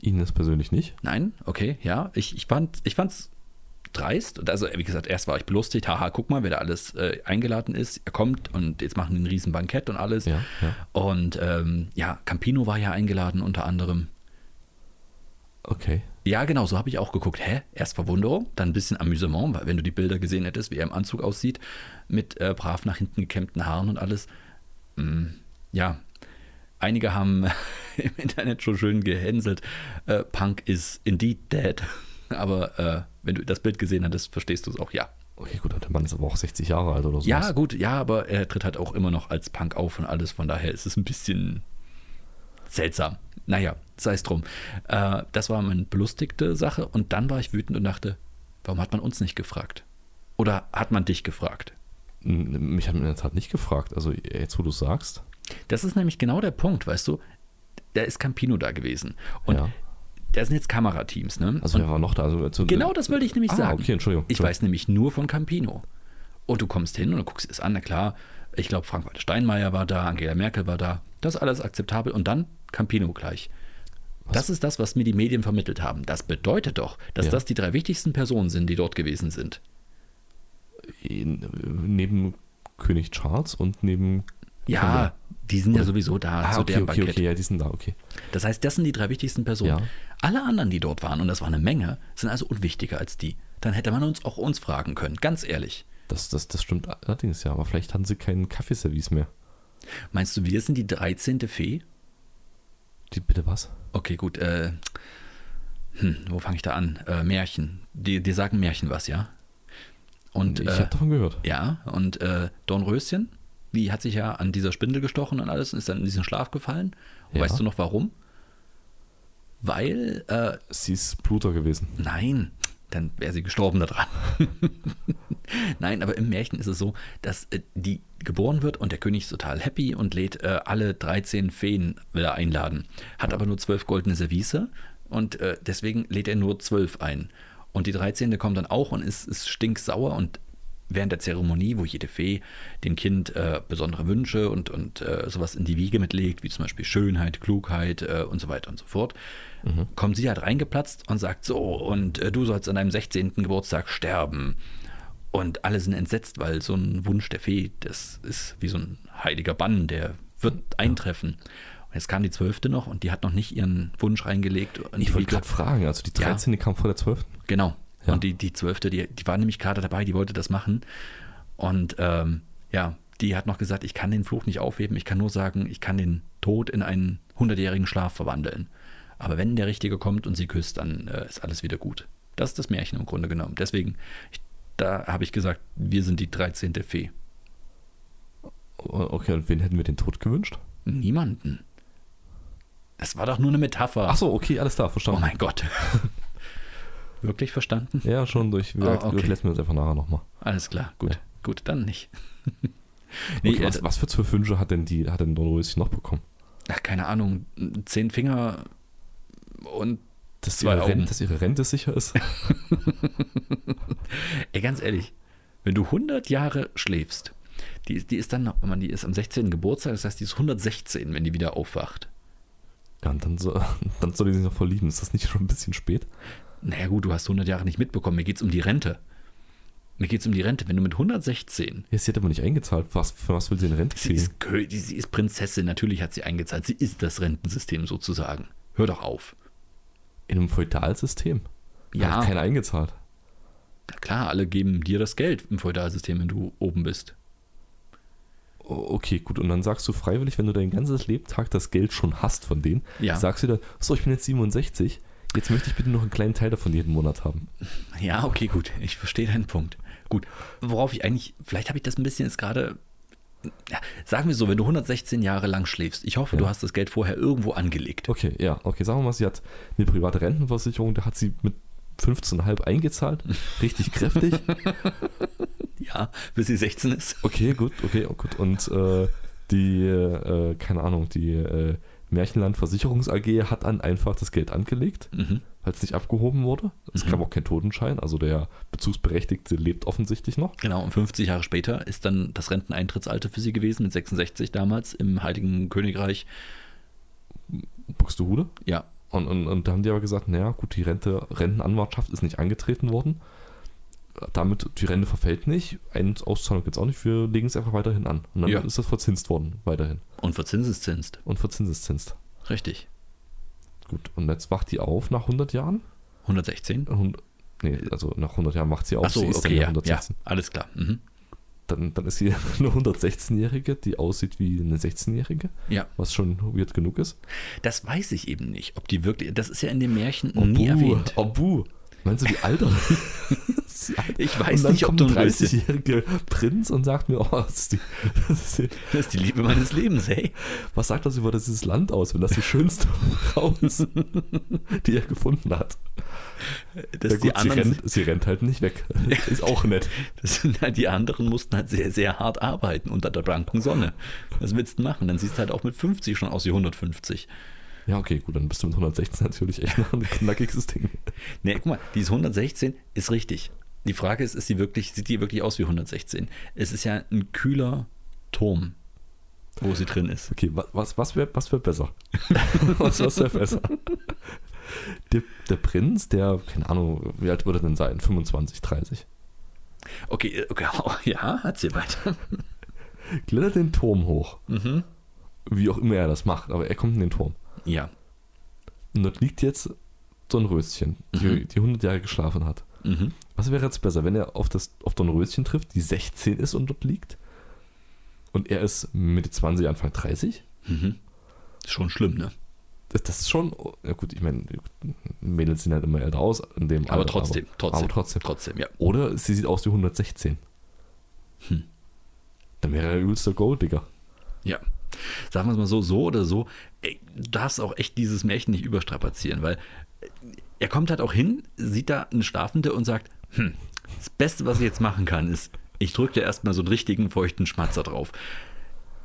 Ihnen das persönlich nicht? Nein, okay, ja. Ich, ich fand ich fand's dreist. Und Also, wie gesagt, erst war ich belustigt, haha, guck mal, wer da alles äh, eingeladen ist. Er kommt und jetzt machen die ein riesen Bankett und alles. Ja, ja. Und ähm, ja, Campino war ja eingeladen unter anderem. Okay. Ja, genau, so habe ich auch geguckt. Hä? Erst Verwunderung, dann ein bisschen Amüsement, weil wenn du die Bilder gesehen hättest, wie er im Anzug aussieht, mit äh, brav nach hinten gekämmten Haaren und alles. Mm, ja, einige haben im Internet schon schön gehänselt. Äh, Punk is indeed dead. Aber äh, wenn du das Bild gesehen hattest, verstehst du es auch, ja. Okay, gut, der Mann ist aber auch 60 Jahre alt oder so. Ja, gut, ja, aber er tritt halt auch immer noch als Punk auf und alles. Von daher ist es ein bisschen seltsam. Naja, sei es drum. Äh, das war meine belustigte Sache. Und dann war ich wütend und dachte, warum hat man uns nicht gefragt? Oder hat man dich gefragt? Mich hat man in der Tat nicht gefragt. Also, jetzt, wo du es sagst. Das ist nämlich genau der Punkt, weißt du? Da ist Campino da gewesen. Und ja. da sind jetzt Kamerateams, ne? Also, wer war noch da? Also, also, genau das wollte ich nämlich ah, sagen. okay, Entschuldigung. Ich weiß nämlich nur von Campino. Und du kommst hin und du guckst es an, na klar, ich glaube, Frank-Walter Steinmeier war da, Angela Merkel war da. Das ist alles akzeptabel. Und dann Campino gleich. Das ist das, was mir die Medien vermittelt haben. Das bedeutet doch, dass Ja. das die drei wichtigsten Personen sind, die dort gewesen sind. In, neben König Charles und neben. Ja, die sind ja sowieso da Ah, zu okay, deren okay, Bankett. okay, ja, die sind da, okay. Das heißt, das sind die drei wichtigsten Personen. Ja. Alle anderen, die dort waren, und das war eine Menge, sind also unwichtiger als die. Dann hätte man uns auch uns fragen können, ganz ehrlich. Das, das, das stimmt allerdings ja, aber vielleicht hatten sie keinen Kaffeeservice mehr. Meinst du, wir sind die 13. Fee? Die, bitte was? Okay, gut. Äh, hm, wo fange ich da an? Äh, Märchen. Die, die sagen Märchen was, ja? Und ich äh, habe davon gehört. ja, und äh, Dornröschen, die hat sich ja an dieser Spindel gestochen und alles und ist dann in diesen Schlaf gefallen. Ja. Weißt du noch warum? Weil, äh, Sie ist Bluter gewesen. nein, dann wäre sie gestorben daran. Nein, aber im Märchen ist es so, dass äh, die geboren wird und der König ist total happy und lädt äh, alle 13 Feen wieder einladen. Hat aber nur zwölf goldene Service und äh, deswegen lädt er nur zwölf ein. Und die 13. kommt dann auch und ist, ist stinksauer und während der Zeremonie, wo jede Fee dem Kind äh, besondere Wünsche und, und äh, sowas in die Wiege mitlegt, wie zum Beispiel Schönheit, Klugheit äh, und so weiter und so fort, kommt sie halt reingeplatzt und sagt so, und äh, du sollst an deinem 16. Geburtstag sterben. Und alle sind entsetzt, weil so ein Wunsch der Fee, das ist wie so ein heiliger Bann, der wird eintreffen. Und jetzt kam die Zwölfte noch und die hat noch nicht ihren Wunsch reingelegt. in Ich wollte gerade fragen, also die Ja. 13. kam vor der 12. Genau. Ja. Und die, die Zwölfte, die, die war nämlich gerade dabei, die wollte das machen. Und ähm, ja, die hat noch gesagt, ich kann den Fluch nicht aufheben, ich kann nur sagen, ich kann den Tod in einen hundertjährigen Schlaf verwandeln. Aber wenn der Richtige kommt und sie küsst, dann äh, ist alles wieder gut. Das ist das Märchen im Grunde genommen. Deswegen, ich, da habe ich gesagt, wir sind die 13. Fee. Okay, und wen hätten wir den Tod gewünscht? Niemanden. Das war doch nur eine Metapher. Achso, okay, alles klar, oh verstanden. mein Gott. Wirklich verstanden? Ja, schon durch. Wir Ah, okay. durchlesen wir uns einfach nachher nochmal. Alles klar, gut. Ja. Gut, dann nicht. Okay, äh, was, was für zwölf Wünsche hat denn die, hat denn Don Röschen noch bekommen? ach, keine Ahnung, zehn Finger und Dass Zwei ihre, Augen. Rente, dass ihre Rente sicher ist? ey, ganz ehrlich, wenn du 100 Jahre schläfst, die, die ist dann, noch- man, die ist am 16. Geburtstag, das heißt, die ist 116, wenn die wieder aufwacht. Ja, und dann, so, dann soll die sich noch verlieben. Ist das nicht schon ein bisschen spät? Naja gut, du hast 100 Jahre nicht mitbekommen. Mir geht es um die Rente. Mir geht es um die Rente. Wenn du mit 116... Ja, sie hat aber nicht eingezahlt. Was, für was will sie in Rente Sie kriegen? ist, Kö- sie ist Prinzessin, natürlich hat sie eingezahlt. Sie ist das Rentensystem sozusagen. Hör doch auf. In einem Feudalsystem. Ja. Hat keiner eingezahlt. Na klar, alle geben dir das Geld im Feudalsystem, wenn du oben bist. Okay, gut. Und dann sagst du freiwillig, wenn du dein ganzes Lebtag das Geld schon hast von denen, Ja. sagst du dann, so, ich bin jetzt 67, jetzt möchte ich bitte noch einen kleinen Teil davon jeden Monat haben. Ja, okay, gut. Ich verstehe deinen Punkt. Gut. Worauf ich eigentlich, vielleicht habe ich das ein bisschen jetzt gerade. Ja, sagen wir so, wenn du 116 Jahre lang schläfst, ich hoffe, Ja. du hast das Geld vorher irgendwo angelegt. Okay, ja, okay, sagen wir mal, sie hat eine private Rentenversicherung, da hat sie mit 15,5 eingezahlt, richtig kräftig. Ja, bis sie 16 ist. Okay, gut, okay, oh, gut. Und äh, die, äh, keine Ahnung, die äh, Märchenland Versicherungs AG hat dann einfach das Geld angelegt, Mhm. weil es nicht abgehoben wurde. Es Mhm. gab auch keinen Totenschein, also der Bezugsberechtigte lebt offensichtlich noch. Genau, und 50 Jahre später ist dann das Renteneintrittsalter für sie gewesen, mit 66 damals im Heiligen Königreich. Buxtehude. Ja, Und, und, und da haben die aber gesagt, naja, gut, die Rente, Rentenanwartschaft ist nicht angetreten worden. Damit, die Rente verfällt nicht, eine Auszahlung gibt es auch nicht, wir legen es einfach weiterhin an. Und dann Ja. ist das verzinst worden, weiterhin. Und verzinseszinst. Und verzinseszinst. Richtig. Gut, und jetzt wacht die auf nach 100 Jahren? 116? Hund- Nee, also nach 100 Jahren wacht sie auf, Achso, okay, ja, ja, 116. alles klar. Mhm. Dann, dann ist sie eine 116-Jährige, die aussieht wie eine 16-Jährige, Ja, was schon weird genug ist. das weiß ich eben nicht, ob die wirklich, das ist ja in dem Märchen nie erwähnt. Obu. Meinst du, wie alt er ist? Ich weiß nicht, ob du ein ein Röschen- 30-jähriger Prinz und sagt mir, oh, das ist die, das ist die, Das ist die Liebe meines Lebens, hey. was sagt das über dieses Land aus, wenn das die schönste Frau ist, die er gefunden hat? Das Ja, die gut, sie, anderen, rennt, sie rennt halt nicht weg. Ist auch nett. das sind halt die anderen mussten halt sehr, sehr hart arbeiten unter der blanken Sonne. Was willst du machen? Dann siehst du halt auch mit 50 schon aus wie 150. Ja, okay, gut, dann bist du mit 116 natürlich echt noch ein knackiges Ding. Nee, guck mal, dieses 116 ist richtig. Die Frage ist, ist die wirklich, sieht die wirklich aus wie 116? Es ist ja ein kühler Turm, wo sie drin ist. Okay, wa- was, was wäre was wär besser? was was wäre besser? Der, der Prinz, der, keine Ahnung, wie alt würde er denn sein? 25, 30. Okay, okay ja, erzähl weiter. Klettert den Turm hoch. Mhm. Wie auch immer er das macht, aber er kommt in den Turm. Ja. Und dort liegt jetzt so ein Röschen, die, Mhm. die 100 Jahre geschlafen hat. Mhm. Was wäre jetzt besser, wenn er auf, das, auf Dornröschen trifft, die 16 ist und dort liegt? Und er ist Mitte 20, Anfang 30? Mhm. Ist schon schlimm, ne? Das, das ist schon, ja gut, ich meine, Mädels sehen halt immer älter aus in dem Aber Alter, trotzdem, trotzdem, aber trotzdem. trotzdem, ja. Oder sie sieht aus wie 116. Hm. Dann wäre er übelster Golddigger. Ja. Sagen wir es mal so, so oder so, du darfst auch echt dieses Märchen nicht überstrapazieren, weil äh, er kommt halt auch hin, sieht da eine Schlafende und sagt, hm, das Beste, was ich jetzt machen kann, ist, ich drücke dir erstmal so einen richtigen feuchten Schmatzer drauf.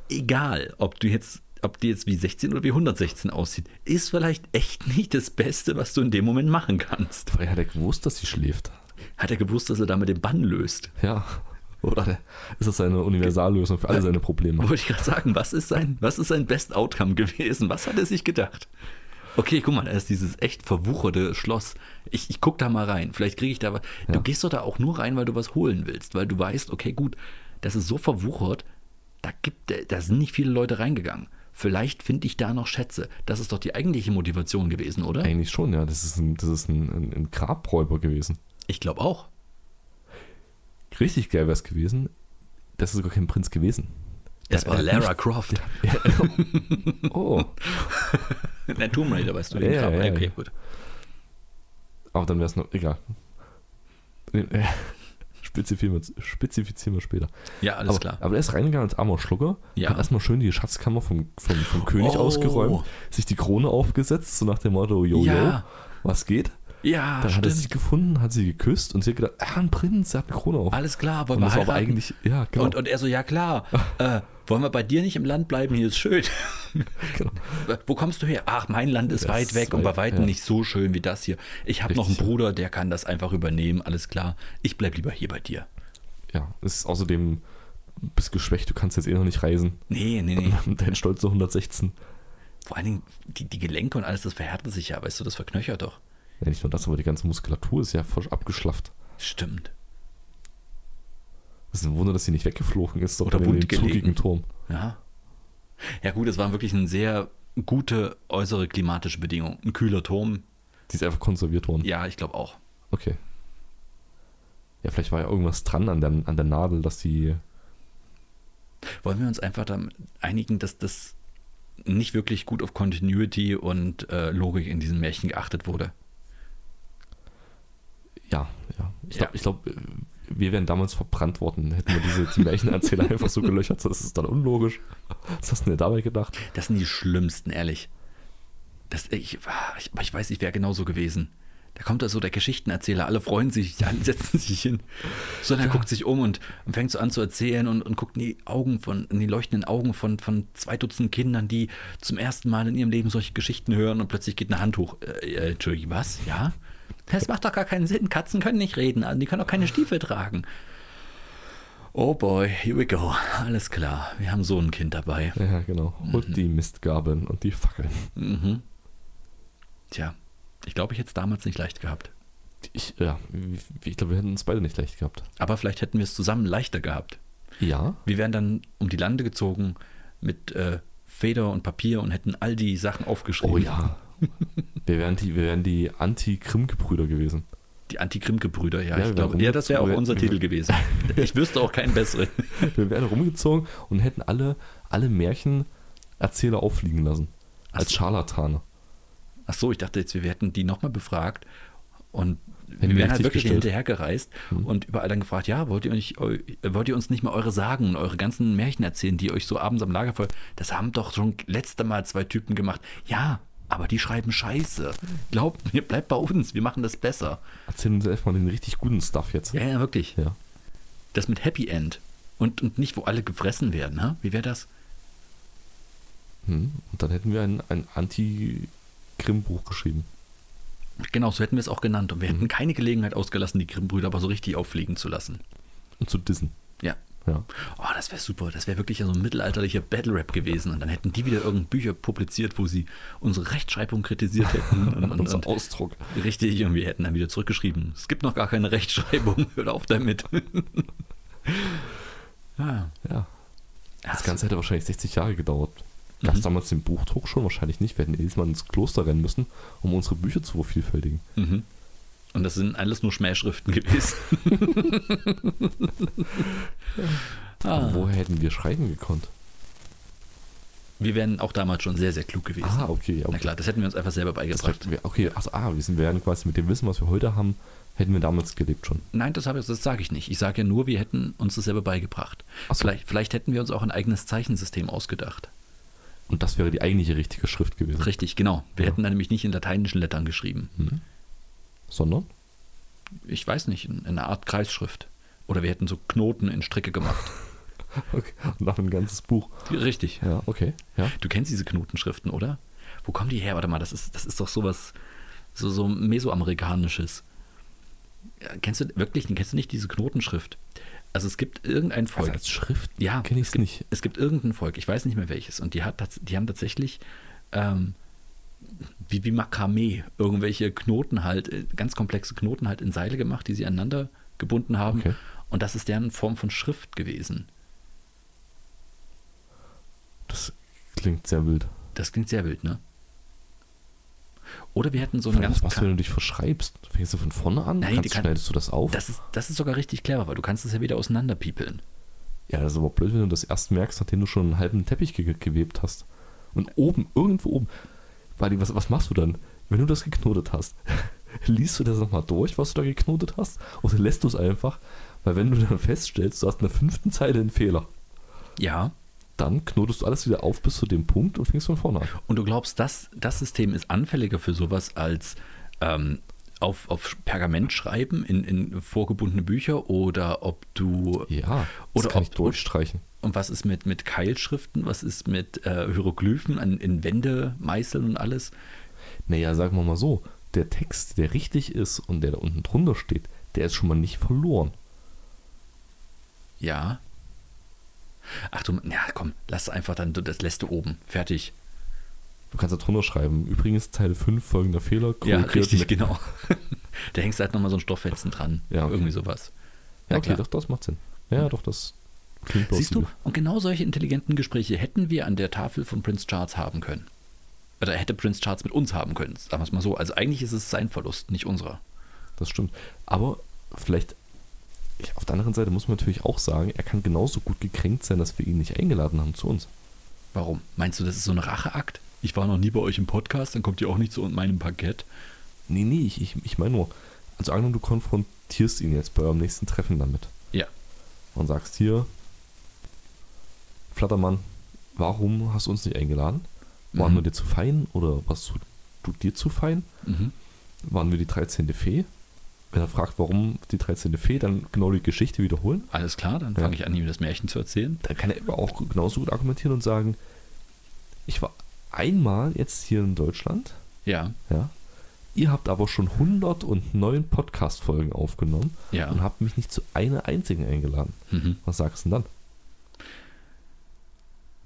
Egal, ob du jetzt, ob die jetzt wie 16 oder wie 116 aussieht, ist vielleicht echt nicht das Beste, was du in dem Moment machen kannst. Vorher hat er gewusst, dass sie schläft. Hat er gewusst, dass er damit den Bann löst? Ja. Oder der- ist das seine Universallösung für alle seine Probleme? Wollte ich gerade sagen, was ist sein, was ist sein Best Outcome gewesen? Was hat er sich gedacht? Okay, guck mal, da ist dieses echt verwucherte Schloss. Ich, ich guck da mal rein. Vielleicht kriege ich da was. Du Ja. gehst doch da auch nur rein, weil du was holen willst, weil du weißt, okay, gut, das ist so verwuchert, da, gibt, da sind nicht viele Leute reingegangen. Vielleicht finde ich da noch Schätze. Das ist doch die eigentliche Motivation gewesen, oder? Eigentlich schon, ja. Das ist ein, das ist ein, ein, ein Grabräuber gewesen. Ich glaube auch. Richtig geil wäre es gewesen. Das ist sogar kein Prinz gewesen. Das Er- war hat Lara nicht- Croft. Oh. Nein, Tomb Raider, weißt du, Ja, ja, ja, okay, ja. gut. Aber dann wäre es noch, egal. Äh, Spezifizieren wir, spezifizieren wir später. Ja, alles aber, klar. aber er ist reingegangen als armer Schlucker. Ja. Hat erstmal schön die Schatzkammer vom, vom, vom König Oh. ausgeräumt, sich die Krone aufgesetzt, so nach dem Motto: Jojo, Ja. was geht? Ja, Dann hat er stimmt. sie gefunden, hat sie geküsst und sie hat gedacht: Ah, ein Prinz, der hat eine Krone auf. Alles klar, wollen das war aber eigentlich, ja, genau. Und, und er so, ja klar, äh, wollen wir bei dir nicht im Land bleiben? Hier ist schön. genau. Wo kommst du her? Ach, mein Land ist Das weit ist weg und bei weit, weitem ja. nicht so schön wie das hier. Ich habe noch einen. Bruder, der kann das einfach übernehmen. Alles klar. Ich bleib lieber hier bei dir. Ja, es ist außerdem, du bist geschwächt, du kannst jetzt eh noch nicht reisen. Nee, nee, nee. Dein stolze 116. Vor allen Dingen, die, die Gelenke und alles, das verhärtet sich ja, weißt du, das verknöchert doch. Ja, nicht nur das, aber die ganze Muskulatur ist ja voll abgeschlafft. Stimmt. Das ist ein Wunder, dass sie nicht weggeflogen ist, Oder den gelegen. zugigen Turm. Ja. Ja, gut, es waren wirklich eine sehr gute äußere klimatische Bedingung. Ein kühler Turm, Die ist einfach konserviert worden. ja, ich glaube auch. Okay. Ja, vielleicht war ja irgendwas dran an der, an der Nadel, dass die. Wollen wir uns einfach damit einigen, dass das nicht wirklich gut auf Continuity und äh, Logik in diesem Märchen geachtet wurde? Ja, ja. Ich Ja. glaube, ich glaub, wir wären damals verbrannt worden, hätten wir diese die Märchenerzähler einfach so gelöchert. Das ist dann unlogisch. Was hast du denn dabei gedacht? Das sind die schlimmsten, ehrlich. Das, ich, ich, ich weiß, ich wäre genauso gewesen. Da kommt da so der Geschichtenerzähler, alle freuen sich, alle setzen sich hin. So, dann Ja. guckt sich um und, und fängt so an zu erzählen und, und guckt in die Augen von, in die leuchtenden Augen von, von zwei Dutzend Kindern, die zum ersten Mal in ihrem Leben solche Geschichten hören und plötzlich geht eine Hand hoch. Äh, äh, Entschuldigung, was? Ja? Das macht doch gar keinen Sinn. Katzen können nicht reden, die können auch keine Stiefel tragen. Oh boy, here we go. Alles klar, wir haben so ein Kind dabei. Ja, genau. Holt die Mistgabeln und die Fackeln. Mhm. Tja, ich glaube, ich hätte es damals nicht leicht gehabt. Ich, ja, ich glaube, wir hätten uns beide nicht leicht gehabt. Aber vielleicht hätten wir es zusammen leichter gehabt. Ja, Wir wären dann um die Lande gezogen mit äh, Feder und Papier und hätten all die Sachen aufgeschrieben. Oh ja. wir wären die, wir wären die Anti-Krim-Gebrüder gewesen. Die Anti-Krim-Gebrüder, ja. Ja, ich glaube, ja, das wäre auch unser Titel gewesen. Ich wüsste auch keinen besseren. Wir wären rumgezogen und hätten alle, alle Märchenerzähler auffliegen lassen. Als so. Scharlatane. Ach so, ich dachte jetzt, wir hätten die nochmal befragt und wir wären halt wirklich gestellt. hinterhergereist Hm. und überall dann gefragt, ja, wollt ihr, nicht, wollt ihr uns nicht mal eure Sagen und eure ganzen Märchen erzählen, die euch so abends am Lagerfeuer, das haben doch schon letzte Mal zwei Typen gemacht. Ja, aber die schreiben Scheiße. Glaubt mir, bleibt bei uns, wir machen das besser. Erzählen uns erstmal den richtig guten Stuff jetzt. Ja, ja, wirklich. Ja. Das mit Happy End und, und nicht, wo alle gefressen werden, ha? Wie wäre das? Hm. Und dann hätten wir ein, ein Anti-Krim-Buch geschrieben. Genau, so hätten wir es auch genannt und wir Mhm. hätten keine Gelegenheit ausgelassen, die Grimm-Brüder aber so richtig auffliegen zu lassen. Und zu dissen. Ja. Ja. Oh, das wäre super. Das wäre wirklich so ein mittelalterlicher Battle-Rap gewesen. Und dann hätten die wieder irgendein Bücher publiziert, wo sie unsere Rechtschreibung kritisiert hätten. Und, und, Unser Ausdruck. richtig, und wir hätten dann wieder zurückgeschrieben. Es gibt noch gar keine Rechtschreibung. Hört auf damit. ah. Ja. Das Ach, Ganze hätte wahrscheinlich 60 Jahre gedauert. Gab es Mhm. damals den Buchdruck schon? Wahrscheinlich nicht. Wir hätten jedes Mal ins Kloster rennen müssen, um unsere Bücher zu vervielfältigen. Mhm. Und das sind alles nur Schmähschriften gewesen. Ah. woher hätten wir schreiben gekonnt? Wir wären auch damals schon sehr, sehr klug gewesen. Ah, okay. Na okay. klar, das hätten wir uns einfach selber beigebracht. wär- okay, also, ah, wir sind, wären quasi mit dem Wissen, was wir heute haben, hätten wir damals gelebt schon. Nein, das, ich- das sage ich nicht. Ich sage ja nur, wir hätten uns das selber beigebracht. Ach so. Vielleicht, vielleicht hätten wir uns auch ein eigenes Zeichensystem ausgedacht. Und das wäre die eigentliche richtige Schrift gewesen. Richtig, genau. Wir Ja. hätten dann nämlich nicht in lateinischen Lettern geschrieben. Mhm. Sondern? Ich weiß nicht, in, in einer Art Kreisschrift. Oder wir hätten so Knoten in Stricke gemacht. Okay. Und dann ein ganzes Buch. Richtig. Ja, okay. Ja. Du kennst diese Knotenschriften, oder? Wo kommen die her? Warte mal, das ist, das ist doch sowas, so, so mesoamerikanisches. Ja, kennst du wirklich, kennst du nicht diese Knotenschrift? Also es gibt irgendein Volk. Also als Schrift Ja, kenne ich es nicht. es gibt irgendein Volk, ich weiß nicht mehr welches, und die, hat, die haben tatsächlich ähm, wie, wie Makramee irgendwelche Knoten halt, äh, ganz komplexe Knoten halt in Seile gemacht, die sie aneinander gebunden haben. Okay. Und das ist deren Form von Schrift gewesen. Das klingt sehr wild. Das klingt sehr wild, ne? Oder wir hätten so einen Was ganz machst du, wenn du dich verschreibst? Fängst du von vorne an? Nein, Kannst, kann- schneidest du das auf? das ist, das ist sogar richtig clever, weil du kannst es ja wieder auseinanderpiepeln. ja, das ist aber blöd, wenn du das erst merkst, nachdem du schon einen halben Teppich ge gewebt hast. Und oben, irgendwo oben. Warte, was, was machst du dann, wenn du das geknotet hast? Liest du das nochmal durch, was du da geknotet hast? Oder lässt du es einfach? Weil wenn du dann feststellst, du hast in der fünften Zeile einen Fehler, Ja. dann knotest du alles wieder auf bis zu dem Punkt und fängst von vorne an. Und du glaubst, das, das System ist anfälliger für sowas als ähm, auf, auf Pergament schreiben in, in vorgebundene Bücher oder ob du. Ja, das Oder kann ob- ich durchstreichen. Und was ist mit, mit Keilschriften? Was ist mit äh, Hieroglyphen an, in Wände meißeln und alles? Naja, sagen wir mal so, der Text, der richtig ist und der da unten drunter steht, der ist schon mal nicht verloren. Ja. Ach du, ja, komm, lass einfach dann, das lässt du oben. Fertig. Du kannst da drunter schreiben. Übrigens, Teil 5 folgender Fehler. Ja, korrigiert richtig, mit- genau. da hängst halt nochmal so ein Stofffetzen dran. Ja, okay. Irgendwie sowas. Ja, okay, klar. doch, das macht Sinn. Ja, doch, das klingt Siehst du? Und genau solche intelligenten Gespräche hätten wir an der Tafel von Prince Charles haben können. Oder hätte Prince Charles mit uns haben können, sagen wir es mal so. Also eigentlich ist es sein Verlust, nicht unserer. Das stimmt. Aber vielleicht, ich, auf der anderen Seite muss man natürlich auch sagen, er kann genauso gut gekränkt sein, dass wir ihn nicht eingeladen haben zu uns. Warum? Meinst du, das ist so ein Racheakt? Ich war noch nie bei euch im Podcast, dann kommt ihr auch nicht zu meinem Parkett. Nee, nee, ich, ich, ich meine nur, also angenommen, du konfrontierst ihn jetzt bei eurem nächsten Treffen damit Ja. und sagst hier, Flattermann, warum hast du uns nicht eingeladen? Waren Mhm. wir dir zu fein oder warst du, dir zu fein? Mhm. Waren wir die 13. Fee? Wenn er fragt, warum die 13. Fee, dann genau die Geschichte wiederholen. Alles klar, dann Ja. fange ich an, ihm das Märchen zu erzählen. Dann kann er aber auch genauso gut argumentieren und sagen, ich war einmal jetzt hier in Deutschland, Ja, ja. Ihr habt aber schon 109 Podcast-Folgen aufgenommen ja. und habt mich nicht zu einer einzigen eingeladen. Mhm. Was sagst du denn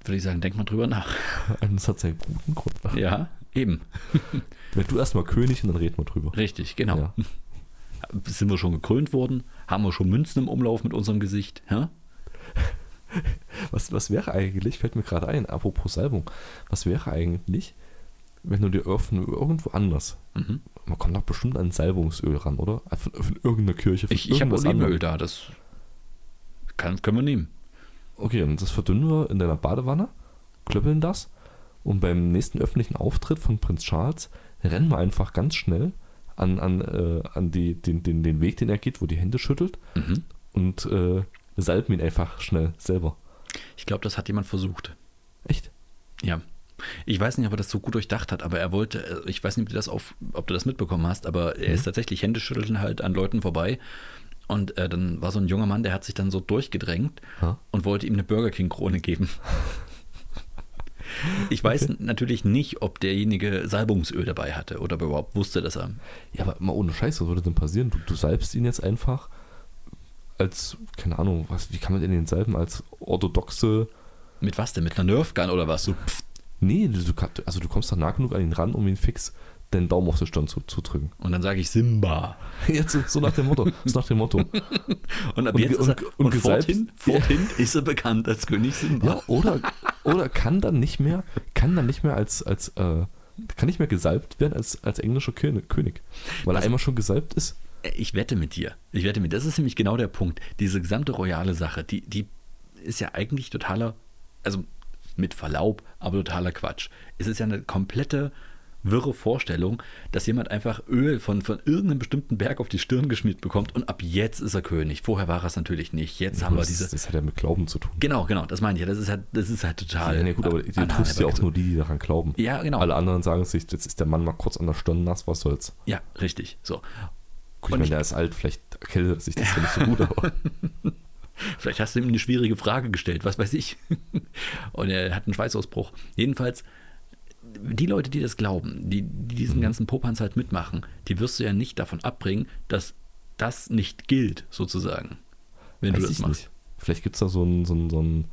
Würde ich sagen, denk mal drüber nach. Das hat seinen guten Grund. Ja, eben. Werd du erstmal König und dann reden wir drüber. Richtig, genau. Ja. Sind wir schon gekrönt worden? Haben wir schon Münzen im Umlauf mit unserem Gesicht? Ja? Was, was wäre eigentlich, fällt mir gerade ein, apropos Salbung, was wäre eigentlich, wenn du dir öffnen irgendwo anders, Mhm. man kommt doch bestimmt an Salbungsöl ran, oder? Von, von irgendeiner Kirche, von Ich, ich habe Olivenöl da, das kann, können wir nehmen. Okay, und das verdünnen wir in deiner Badewanne, klöppeln das und beim nächsten öffentlichen Auftritt von Prinz Charles rennen wir einfach ganz schnell an, an, äh, an die, den, den, den Weg, den er geht, wo die Hände schüttelt Mhm. und äh, salben ihn einfach schnell selber. Ich glaube, das hat jemand versucht. Echt? Ja. Ich weiß nicht, ob er das so gut durchdacht hat, aber er wollte, äh, ich weiß nicht, ob du das, auf, ob du das mitbekommen hast, aber er Mhm. ist tatsächlich Händeschütteln halt an Leuten vorbei. Und äh, dann war so ein junger Mann, der hat sich dann so durchgedrängt Ha? und wollte ihm eine Burger King-Krone geben. Ich weiß Okay. natürlich nicht, ob derjenige Salbungsöl dabei hatte oder überhaupt wusste, dass er. Ja, aber mal ohne Scheiß, was würde denn passieren? Du, du salbst ihn jetzt einfach als, keine Ahnung, was, wie kann man denn den salben? Als orthodoxe. Mit was denn? Mit einer Nerfgun oder was? So, pff, Nee, du, also du kommst da nah genug an ihn ran, um ihn fix den Daumen auf die Stirn zu, drücken. und dann sage ich Simba. Jetzt so, nach dem Motto. So nach dem Motto. Und ab Und jetzt ist er, und- und, und forthin, forthin ist er bekannt als König Simba. Ja, oder, oder kann dann nicht mehr, kann dann nicht mehr als, als äh, kann nicht mehr gesalbt werden als, als englischer König. Weil er Was- einmal schon gesalbt ist. Ich wette mit dir. Ich wette mit. Das ist nämlich genau der Punkt. Diese gesamte royale Sache, die, die ist ja eigentlich totaler, also mit Verlaub, aber totaler Quatsch. Es ist ja eine komplette wirre Vorstellung, dass jemand einfach Öl von, von irgendeinem bestimmten Berg auf die Stirn geschmiert bekommt und ab jetzt ist er König. Vorher war er es natürlich nicht. Jetzt haben wir das, diese. das hat ja mit Glauben zu tun. Genau, genau, das meine ich ja. Das ist halt, das ist halt total. Ja, nee, gut, aber du triffst ja auch nur die, die daran glauben. Ja, genau. Alle anderen sagen sich, jetzt ist der Mann mal kurz an der Stirn nass, was soll's. Ja, richtig. So. Gut, ich meine, der ist alt, vielleicht erkältet sich das ja nicht so gut, aber Vielleicht hast du ihm eine schwierige Frage gestellt, was weiß ich. Und er hat einen Schweißausbruch. Jedenfalls, die Leute, die das glauben, die, die diesen ganzen Popanz halt mitmachen, die wirst du ja nicht davon abbringen, dass das nicht gilt, sozusagen. Wenn du weiß das ich machst. nicht. Vielleicht gibt es da so einen so einen- so einen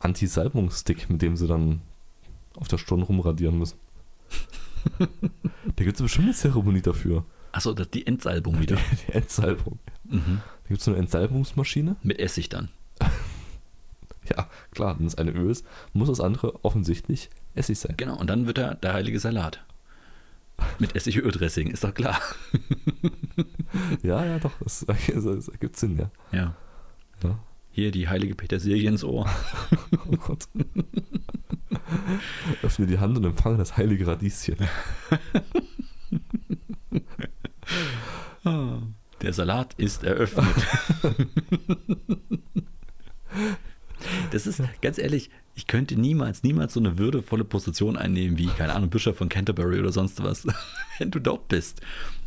Anti-Salbungsstick, mit dem sie dann auf der Stirn rumradieren müssen. da gibt es bestimmt eine Zeremonie dafür. Achso, das die Entsalbung wieder. Die Entsalbung. Mhm. Da gibt es so eine Entsalbungsmaschine. Mit Essig dann. Ja, klar, wenn es eine Öl ist, muss das andere offensichtlich Essig sein. Genau, und dann wird er der heilige Salat. Mit Essigöl-Dressing, ist doch klar. Ja, ja, doch, das, das, das ergibt Sinn, ja. Ja. ja. Hier die heilige Petersilie ins Ohr. Oh Gott. Öffne die Hand und empfange das heilige Radieschen. Der Salat ist eröffnet. Das ist, ganz ehrlich, ich könnte niemals, niemals so eine würdevolle Position einnehmen wie, keine Ahnung, Bischof von Canterbury oder sonst was, wenn du dort bist.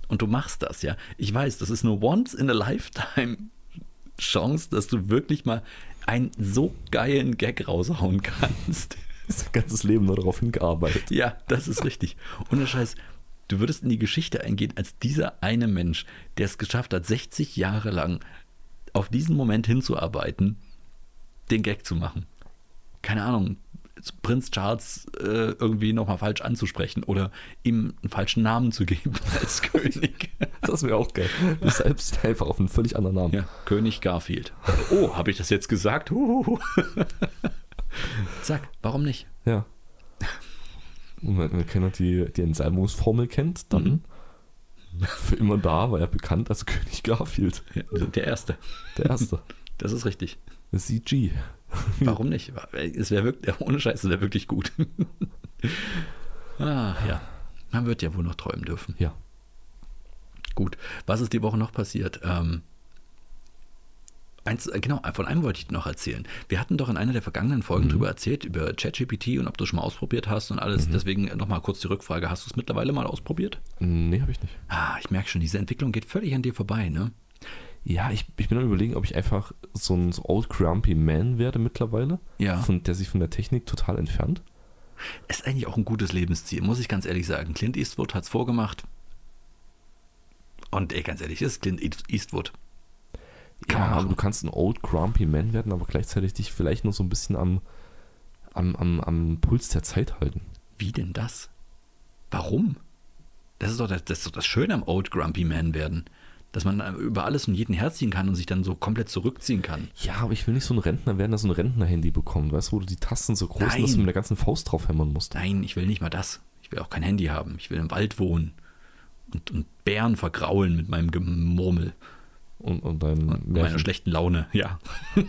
Und du machst das, ja. Ich weiß, das ist eine once in a lifetime Chance, dass du wirklich mal einen so geilen Gag raushauen kannst. Das ganzes Leben nur darauf hingearbeitet. Ja, das ist richtig. Ohne Scheiß, du würdest in die Geschichte eingehen als dieser eine Mensch, der es geschafft hat, 60 Jahre lang auf diesen Moment hinzuarbeiten, den Gag zu machen. Keine Ahnung, Prinz Charles äh, irgendwie nochmal falsch anzusprechen oder ihm einen falschen Namen zu geben als König. Das wäre auch geil. Du selbst einfach auf einen völlig anderen Namen. Ja, König Garfield. Oh, habe ich das jetzt gesagt? Huhuhu. Zack, warum nicht? Ja. Und wenn, wenn keiner die, die Entsalmungsformel kennt, dann Mhm. für immer da war er bekannt als König Garfield. Ja, der Erste. Der Erste. Das ist richtig. CG. Warum nicht? Es wäre wirklich, ohne Scheiß, es wäre wirklich gut. ah, ja. Man wird ja wohl noch träumen dürfen. Ja. Gut. Was ist die Woche noch passiert? Ähm, eins, äh, genau, von einem wollte ich noch erzählen. Wir hatten doch in einer der vergangenen Folgen Mhm. drüber erzählt, über ChatGPT und ob du schon mal ausprobiert hast und alles. Deswegen nochmal kurz die Rückfrage. Hast du es mittlerweile mal ausprobiert? Nee, habe ich nicht. Ah, ich merke schon, diese Entwicklung geht völlig an dir vorbei, ne? Ja, ich, ich bin am überlegen, ob ich einfach so ein so Old Grumpy Man werde mittlerweile, Ja. von, der sich von der Technik total entfernt. Ist eigentlich auch ein gutes Lebensziel, muss ich ganz ehrlich sagen. Clint Eastwood hat es vorgemacht. Und ey, ganz ehrlich, ist Clint East- Eastwood. Kann ja, aber du kannst ein Old Grumpy Man werden, aber gleichzeitig dich vielleicht noch so ein bisschen am, am, am, am Puls der Zeit halten. Wie denn das? Warum? Das ist doch das, das, ist doch das Schöne am Old Grumpy Man werden. Dass man über alles und jeden herziehen kann und sich dann so komplett zurückziehen kann. Ja, aber ich will nicht so ein Rentner werden, der so ein Rentner-Handy bekommt, weißt du, wo du die Tasten so groß sind, dass du Nein. mit der ganzen Faust drauf hämmern musst. Nein, ich will nicht mal das. Ich will auch kein Handy haben. Ich will im Wald wohnen. Und, und Bären vergraulen mit meinem Gemurmel Und, und und meiner schlechten Laune. Ja.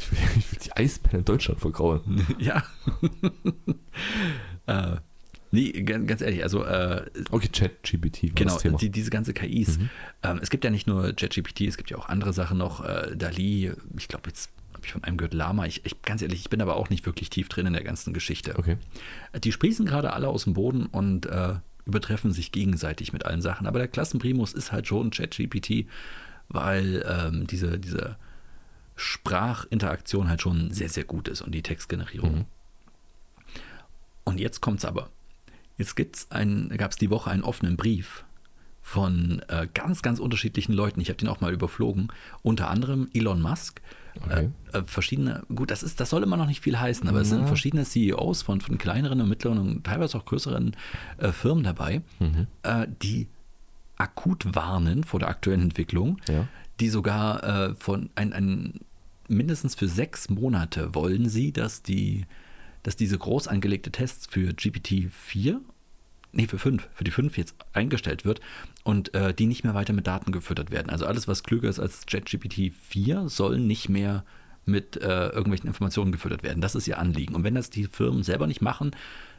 Ich will, ich will die Eisbären in Deutschland vergraulen. ja. äh, nee, ganz, ehrlich, also äh, Okay, Chat-GPT genau, das Thema. die, diese ganze KIs. Mhm. Ähm, es gibt ja nicht nur ChatGPT, es gibt ja auch andere Sachen noch. Äh, Dali, ich glaube, jetzt habe ich von einem gehört, Lama. Ich, ich, ganz ehrlich, ich bin aber auch nicht wirklich tief drin in der ganzen Geschichte. okay. Die sprießen gerade alle aus dem Boden und äh, übertreffen sich gegenseitig mit allen Sachen. Aber der Klassenprimus ist halt schon ChatGPT, weil ähm, diese, diese Sprachinteraktion halt schon sehr, sehr gut ist und die Textgenerierung. Mhm. Und jetzt kommt's aber. Jetzt gibt's ein, gab es die Woche einen offenen Brief von äh, ganz, ganz unterschiedlichen Leuten. Ich habe den auch mal überflogen. Unter anderem Elon Musk. Okay. Äh, äh, verschiedene, gut, das, ist, das soll immer noch nicht viel heißen, aber es sind Ja. verschiedene CEOs von, von kleineren und mittleren und teilweise auch größeren äh, Firmen dabei, Mhm. äh, die akut warnen vor der aktuellen Entwicklung, Ja. die sogar von ein, ein mindestens für sechs Monate wollen sie, dass die, dass diese groß angelegte Tests für GPT-4, nee, für 5, für die 5 jetzt eingestellt wird und äh, die nicht mehr weiter mit Daten gefüttert werden. Also alles, was klüger ist als ChatGPT-4, soll nicht mehr mit äh, irgendwelchen Informationen gefüttert werden. Das ist ihr Anliegen. Und wenn das die Firmen selber nicht machen,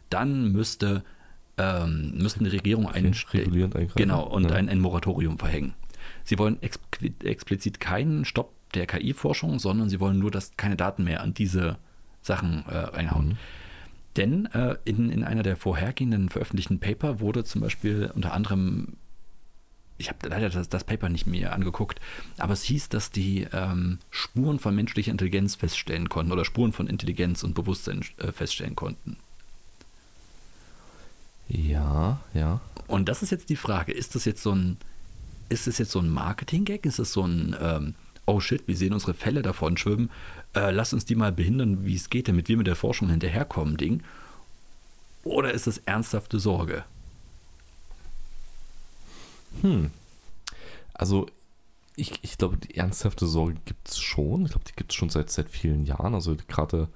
dann müsste ähm, müssten die Regierung einen regulierend eingreifen. Genau, und Ja. ein, ein Moratorium verhängen. Sie wollen exp- explizit keinen Stopp der KI-Forschung, sondern sie wollen nur, dass keine Daten mehr an diese Sachen äh, reinhauen. Mhm. Denn äh, in, in einer der vorhergehenden veröffentlichten Paper wurde zum Beispiel unter anderem, ich habe leider das, das Paper nicht mehr angeguckt, aber es hieß, dass die ähm, Spuren von menschlicher Intelligenz feststellen konnten oder Spuren von Intelligenz und Bewusstsein äh, feststellen konnten. Ja, ja. Und das ist jetzt die Frage, ist das jetzt so ein, ist das jetzt so ein Marketing-Gag? Ist es so ein, ähm, oh shit, wir sehen unsere Fälle davon schwimmen, äh, lass uns die mal behindern, wie es geht, damit wir mit der Forschung hinterherkommen, Ding? Oder ist das ernsthafte Sorge? Hm. Also, ich, ich glaube, die ernsthafte Sorge gibt es schon. Ich glaube, die gibt es schon seit, seit vielen Jahren. Also, gerade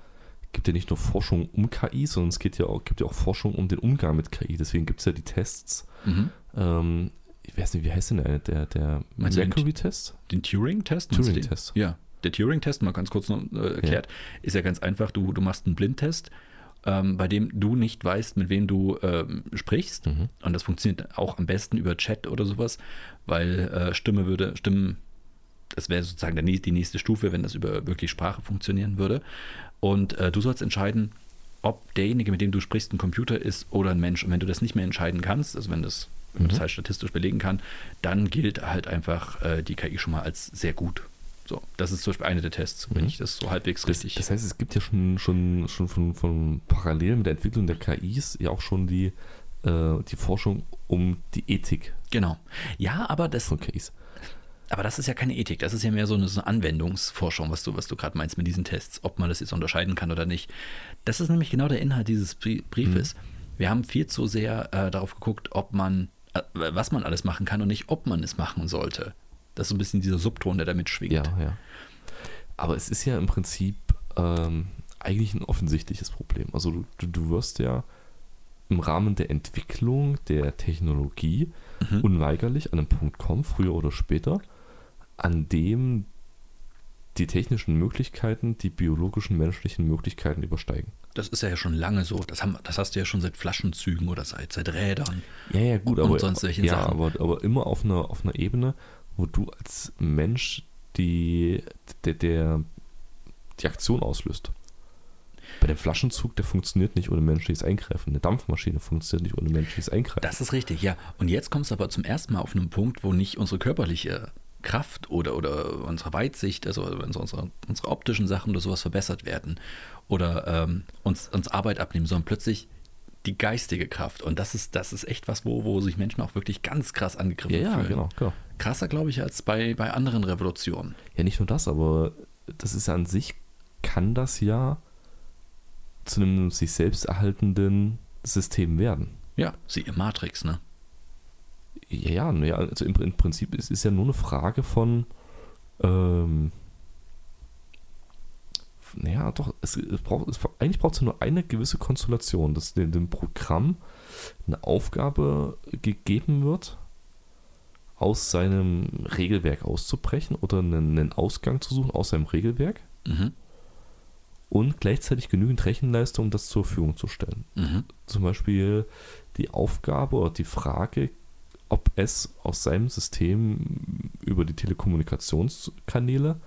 gibt ja nicht nur Forschung um KI, sondern es geht ja auch, gibt ja auch Forschung um den Umgang mit KI. Deswegen gibt es ja die Tests. Mhm. Ähm, ich weiß nicht, wie heißt denn der, der, den- Mercury-Test? Den Turing-Test? Turing-Test. Ja, der Turing-Test, mal ganz kurz noch äh, erklärt, ist ja ganz einfach. Du, du machst einen Blindtest, ähm, bei dem du nicht weißt, mit wem du ähm, sprichst. Mhm. Und das funktioniert auch am besten über Chat oder sowas, weil äh, Stimme würde, Stimmen, das wäre sozusagen der, die nächste Stufe, wenn das über wirklich Sprache funktionieren würde. Und äh, du sollst entscheiden, ob derjenige, mit dem du sprichst, ein Computer ist oder ein Mensch. Und wenn du das nicht mehr entscheiden kannst, also wenn das, wenn man das Mhm. halt statistisch belegen kann, dann gilt halt einfach äh, die KI schon mal als sehr gut. So, das ist zum Beispiel einer der Tests, wenn Mhm. ich das so halbwegs Das, richtig. das heißt, es gibt ja schon, schon, schon von, von parallel mit der Entwicklung der KIs ja auch schon die, äh, die Forschung um die Ethik genau. Ja, aber das, von KIs. aber das ist ja keine Ethik, das ist ja mehr so eine, so eine Anwendungsforschung, was du, was du gerade meinst mit diesen Tests, ob man das jetzt unterscheiden kann oder nicht. Das ist nämlich genau der Inhalt dieses Briefes. Mhm. Wir haben viel zu sehr äh, darauf geguckt, ob man, was man alles machen kann und nicht, ob man es machen sollte. Das ist so ein bisschen dieser Subton, der damit schwingt. Ja, ja. Aber es ist ja im Prinzip ähm, eigentlich ein offensichtliches Problem. Also du, du wirst ja im Rahmen der Entwicklung der Technologie mhm. unweigerlich an einen Punkt kommen, früher oder später, an dem die technischen Möglichkeiten die biologischen menschlichen Möglichkeiten übersteigen. Das ist ja schon lange so. Das, haben, das hast du ja schon seit Flaschenzügen oder seit, seit Rädern. Ja, ja, gut, aber, sonst ja, Sachen. Aber, aber immer auf einer, auf einer Ebene, wo du als Mensch die, der, der, die Aktion auslöst. Bei dem Flaschenzug, der funktioniert nicht ohne menschliches Eingreifen. Eine Dampfmaschine funktioniert nicht ohne menschliches Eingreifen. Das ist richtig, ja. Und jetzt kommst du aber zum ersten Mal auf einen Punkt, wo nicht unsere körperliche Kraft oder, oder unsere Weitsicht, also unsere, unsere optischen Sachen oder sowas verbessert werden oder ähm, uns, uns Arbeit abnehmen, sondern plötzlich die geistige Kraft. Und das ist, das ist echt was, wo, wo sich Menschen auch wirklich ganz krass angegriffen ja, ja, fühlen. Genau, genau. Krasser, glaube ich, als bei, bei anderen Revolutionen. Ja, nicht nur das, aber das ist ja an sich, kann das ja zu einem sich selbst erhaltenden System werden. Ja, siehe Matrix, ne? Ja, ja, also im, im Prinzip ist es ja nur eine Frage von, ähm, naja, doch, es, es braucht, es, eigentlich braucht es nur eine gewisse Konstellation, dass dem, dem Programm eine Aufgabe gegeben wird, aus seinem Regelwerk auszubrechen oder einen, einen Ausgang zu suchen aus seinem Regelwerk mhm. und gleichzeitig genügend Rechenleistung, um das zur Verfügung zu stellen. Mhm. Zum Beispiel die Aufgabe oder die Frage, ob es aus seinem System über die Telekommunikationskanäle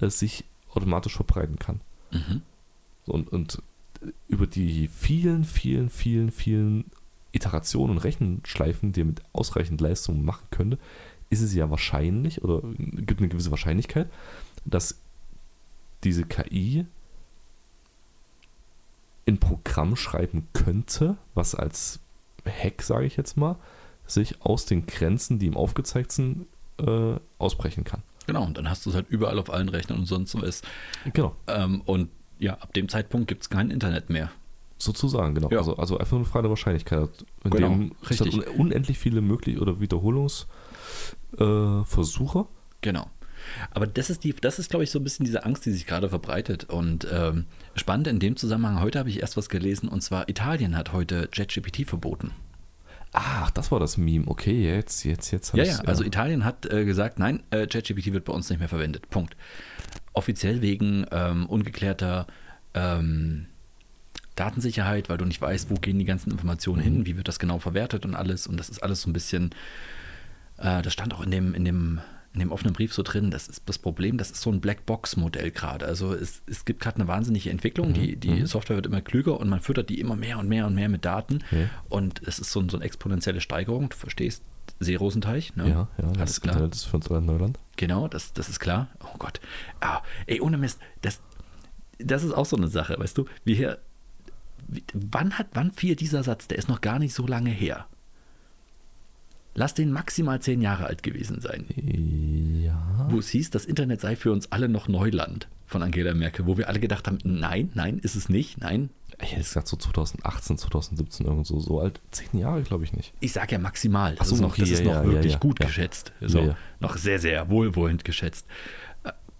äh, sich automatisch verbreiten kann. Mhm. Und, und über die vielen, vielen, vielen, vielen Iterationen und Rechenschleifen, die er mit ausreichend Leistung machen könnte, ist es ja wahrscheinlich oder gibt eine gewisse Wahrscheinlichkeit, dass diese KI ein Programm schreiben könnte, was als Hack, sage ich jetzt mal, sich aus den Grenzen, die ihm aufgezeigt sind, äh, ausbrechen kann. Genau, und dann hast du es halt überall auf allen Rechnern und sonst was. Genau. Ähm, und ja, ab dem Zeitpunkt gibt es kein Internet mehr. Sozusagen, genau. Ja. Also, also einfach eine Frage der Wahrscheinlichkeit. In genau, dem richtig. Un unendlich viele mögliche oder Wiederholungsversuche. Äh, genau. Aber das ist die, das ist, glaube ich, so ein bisschen diese Angst, die sich gerade verbreitet. Und ähm, spannend in dem Zusammenhang, heute habe ich erst was gelesen, und zwar Italien hat heute JetGPT verboten. Ach, das war das Meme. Okay, jetzt, jetzt, jetzt. Ja, ja, also Italien hat äh, gesagt, nein, äh, ChatGPT wird bei uns nicht mehr verwendet. Punkt. Offiziell wegen ähm, ungeklärter ähm, Datensicherheit, weil du nicht weißt, wo gehen die ganzen Informationen mhm. hin, wie wird das genau verwertet und alles. Und das ist alles so ein bisschen, äh, das stand auch in dem, in dem in dem offenen Brief so drin, das ist das Problem, das ist so ein Blackbox-Modell gerade. Also es, es gibt gerade eine wahnsinnige Entwicklung, mhm. die, die mhm. Software wird immer klüger und man füttert die immer mehr und mehr und mehr mit Daten. Ja. Und es ist so, so eine exponentielle Steigerung, du verstehst, Seerosenteich, ne? Ja, ja, Alles das klar. Internet ist für uns alle Neuland. Genau, das, das ist klar. Oh Gott. Ah, ey, ohne Mist, das, das ist auch so eine Sache, weißt du, wie hier, wann hat, wann fiel dieser Satz, der ist noch gar nicht so lange her. Lass den maximal zehn Jahre alt gewesen sein. Ja. Wo es hieß, das Internet sei für uns alle noch Neuland von Angela Merkel, wo wir alle gedacht haben, nein, nein, ist es nicht, nein. Ich hätte gesagt so 2018, 2017 irgendwo so alt. Zehn Jahre glaube ich nicht. Ich sage ja maximal. Das so, ist noch, das ist noch ja, wirklich ja, gut geschätzt. So, Noch sehr, sehr wohlwollend geschätzt.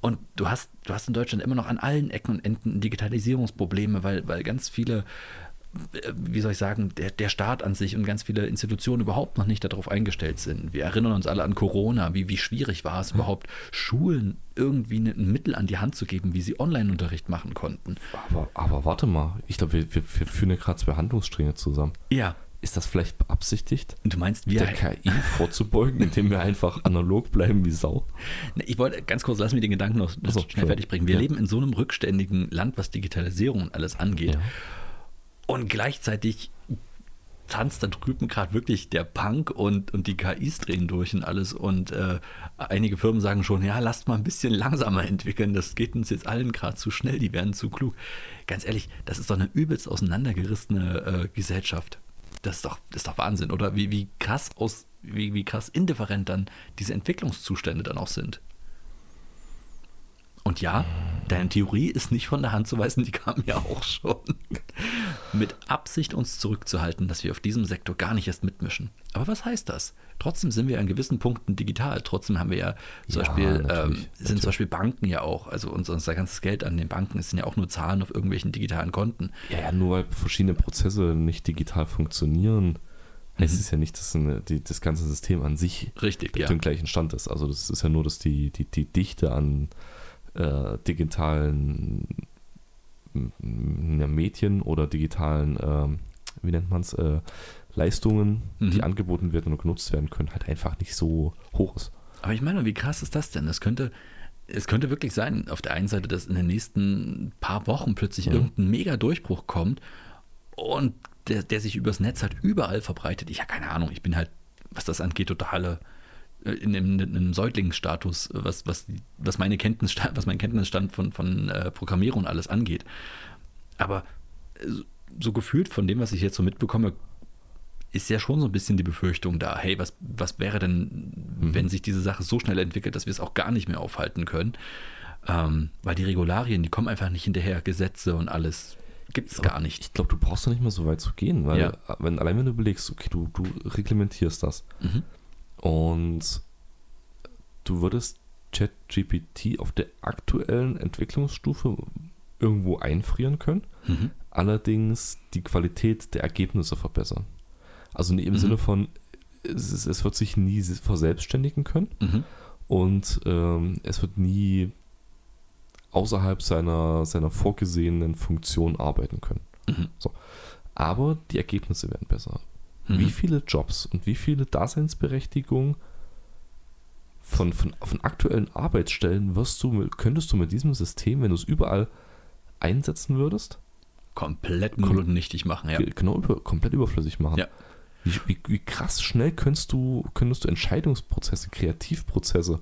Und du hast, du hast in Deutschland immer noch an allen Ecken und Enden Digitalisierungsprobleme, weil, weil ganz viele wie soll ich sagen, der, der Staat an sich und ganz viele Institutionen überhaupt noch nicht darauf eingestellt sind. Wir erinnern uns alle an Corona, wie, wie schwierig war es überhaupt, Schulen irgendwie ein Mittel an die Hand zu geben, wie sie Online-Unterricht machen konnten. Aber, aber warte mal, ich glaube, wir, wir, wir führen ja gerade zwei Handlungsstränge zusammen. Ja. Ist das vielleicht beabsichtigt? Du meinst, wir der KI vorzubeugen, indem wir einfach analog bleiben wie Sau? Ich wollte ganz kurz, lass mich den Gedanken noch so, schnell fertig bringen. Wir ja. leben in so einem rückständigen Land, was Digitalisierung und alles angeht. Ja. Und gleichzeitig tanzt da drüben gerade wirklich der Punk und, und die KIs drehen durch und alles. Und äh, einige Firmen sagen schon, ja, lasst mal ein bisschen langsamer entwickeln, das geht uns jetzt allen gerade zu schnell, die werden zu klug. Ganz ehrlich, das ist doch eine übelst auseinandergerissene äh, Gesellschaft. Das ist, doch, das ist doch Wahnsinn, oder? Wie, wie krass aus wie, wie krass indifferent dann diese Entwicklungszustände dann auch sind. Und ja, deine Theorie ist nicht von der Hand zu weisen, die kam ja auch schon. Mit Absicht uns zurückzuhalten, dass wir auf diesem Sektor gar nicht erst mitmischen. Aber was heißt das? Trotzdem sind wir an gewissen Punkten digital. Trotzdem haben wir ja zum Ja, Beispiel, ähm, sind natürlich. zum Beispiel Banken ja auch, also unser, unser ganzes Geld an den Banken, es sind ja auch nur Zahlen auf irgendwelchen digitalen Konten. Ja, ja, nur weil verschiedene Prozesse nicht digital funktionieren, heißt Mhm. es ja nicht, dass eine, die, das ganze System an sich Richtig, auf ja. dem gleichen Stand ist. Also das ist ja nur, dass die, die, die Dichte an äh, digitalen m- ja, Medien oder digitalen, ähm, wie nennt man es, äh, Leistungen, Mhm. die angeboten werden und genutzt werden können, halt einfach nicht so hoch ist. Aber ich meine, wie krass ist das denn? Das könnte, es könnte wirklich sein, auf der einen Seite, dass in den nächsten paar Wochen plötzlich Mhm. irgendein mega Durchbruch kommt und der, der sich übers Netz halt überall verbreitet. Ich habe keine Ahnung, ich bin halt, was das angeht, totale in einem, in einem Säuglingsstatus, was, was, was, meine Kenntnisstand, was mein Kenntnisstand von, von äh, Programmierung und alles angeht. Aber äh, so gefühlt von dem, was ich jetzt so mitbekomme, ist ja schon so ein bisschen die Befürchtung da, hey, was, was wäre denn, wenn sich diese Sache so schnell entwickelt, dass wir es auch gar nicht mehr aufhalten können? Ähm, weil die Regularien, die kommen einfach nicht hinterher, Gesetze und alles gibt es gar nicht. Ich glaube, du brauchst da nicht mehr so weit zu gehen, weil Ja. wenn, allein wenn du überlegst, okay, du, du reglementierst das Mhm. Und du würdest ChatGPT auf der aktuellen Entwicklungsstufe irgendwo einfrieren können, Mhm. allerdings die Qualität der Ergebnisse verbessern. Also im Mhm. Sinne von, es, es wird sich nie verselbstständigen können Mhm. und ähm, es wird nie außerhalb seiner, seiner vorgesehenen Funktion arbeiten können. Mhm. Aber die Ergebnisse werden besser. Mhm. Wie viele Jobs und wie viele Daseinsberechtigungen von, von, von aktuellen Arbeitsstellen wirst du, könntest du mit diesem System, wenn du es überall einsetzen würdest, Komplett null und nichtig machen, ja. ge- genau über, komplett überflüssig machen? Ja. Wie, wie, wie krass schnell könntest du, könntest du Entscheidungsprozesse, Kreativprozesse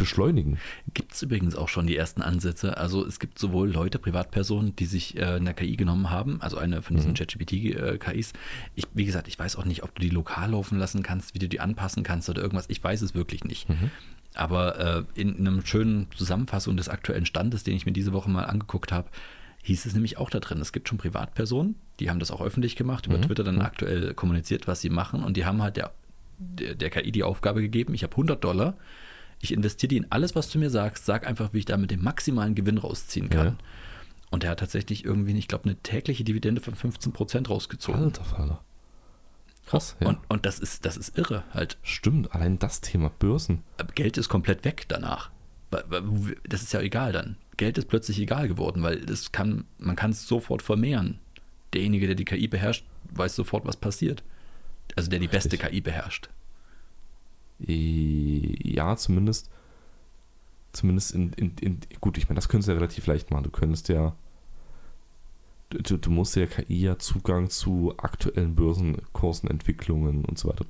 beschleunigen? Gibt es übrigens auch schon die ersten Ansätze. Also es gibt sowohl Leute, Privatpersonen, die sich äh, eine KI genommen haben, also eine von diesen Mhm. ChatGPT-KIs. Ich, wie gesagt, ich weiß auch nicht, ob du die lokal laufen lassen kannst, wie du die anpassen kannst oder irgendwas. Ich weiß es wirklich nicht. Mhm. Aber äh, in, in einem schönen Zusammenfassung des aktuellen Standes, den ich mir diese Woche mal angeguckt habe, hieß es nämlich auch da drin, es gibt schon Privatpersonen, die haben das auch öffentlich gemacht, über Mhm. Twitter dann Mhm. aktuell kommuniziert, was sie machen und die haben halt der, der, der KI die Aufgabe gegeben, ich habe 100 Dollar, ich investiere die in alles, was du mir sagst, sag einfach, wie ich damit den maximalen Gewinn rausziehen kann. Ja. Und er hat tatsächlich irgendwie, ich glaube, eine tägliche Dividende von 15% rausgezogen. Alter Falter. Krass, ja. Und, und das ist, das ist irre halt. Stimmt, allein das Thema Börsen. Aber Geld ist komplett weg danach. Das ist ja egal dann. Geld ist plötzlich egal geworden, weil das kann, man kann es sofort vermehren. Derjenige, der die KI beherrscht, weiß sofort, was passiert. Also der die beste Richtig. KI beherrscht. Äh, Ja, zumindest. Zumindest in, in, in. Gut, ich meine, das könntest du ja relativ leicht machen. Du könntest ja. Du, du musst der KI ja Zugang zu aktuellen Börsenkursen, Entwicklungen und so weiter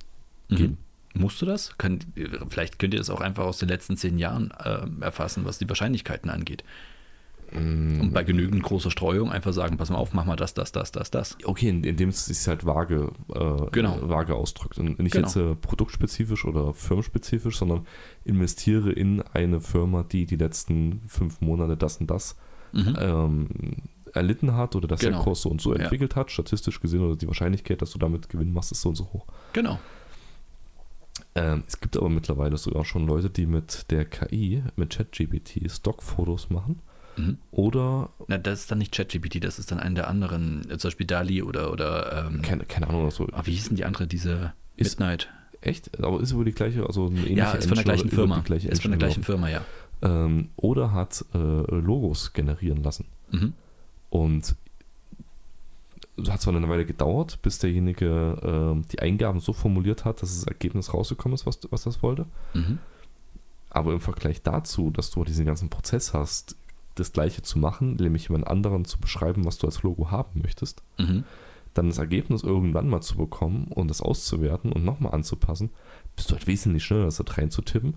geben. Mhm. Musst du das? Kann, vielleicht könnt ihr das auch einfach aus den letzten zehn Jahren äh, erfassen, was die Wahrscheinlichkeiten angeht. Mhm. Und bei genügend großer Streuung einfach sagen, pass mal auf, mach mal das, das, das, das, das. Okay, in, in dem es sich halt vage, äh, Genau. vage ausdrückt. Und nicht Genau. jetzt äh, produktspezifisch oder firmenspezifisch, sondern investiere in eine Firma, die die letzten fünf Monate das und das Mhm. ähm, erlitten hat oder dass Genau. der Kurs so und so Ja. entwickelt hat, statistisch gesehen, oder die Wahrscheinlichkeit, dass du damit Gewinn machst, ist so und so hoch. Genau. Ähm, es gibt aber mittlerweile sogar schon Leute, die mit der KI, mit ChatGPT, Stockfotos machen Mhm. oder, Na, das ist dann nicht ChatGPT, das ist dann einer der anderen, äh, zum Beispiel DALI oder, oder ähm, keine, keine Ahnung, oder so. ah, wie hießen die andere, diese Ist- Midnight? Echt? Aber ist über die gleiche, also eine ähnliche Ja, ist von der Engine gleichen über Firma. Gleiche Ist von der Engine gleichen Firma, ja. ähm, oder hat äh, Logos generieren lassen. Mhm. Und es hat zwar eine Weile gedauert, bis derjenige ähm, die Eingaben so formuliert hat, dass das Ergebnis rausgekommen ist, was, was das wollte. Mhm. Aber im Vergleich dazu, dass du diesen ganzen Prozess hast, das gleiche zu machen, nämlich jemand anderen zu beschreiben, was du als Logo haben möchtest, Mhm. dann das Ergebnis irgendwann mal zu bekommen und das auszuwerten und nochmal anzupassen, bist du halt wesentlich schneller, das da reinzutippen.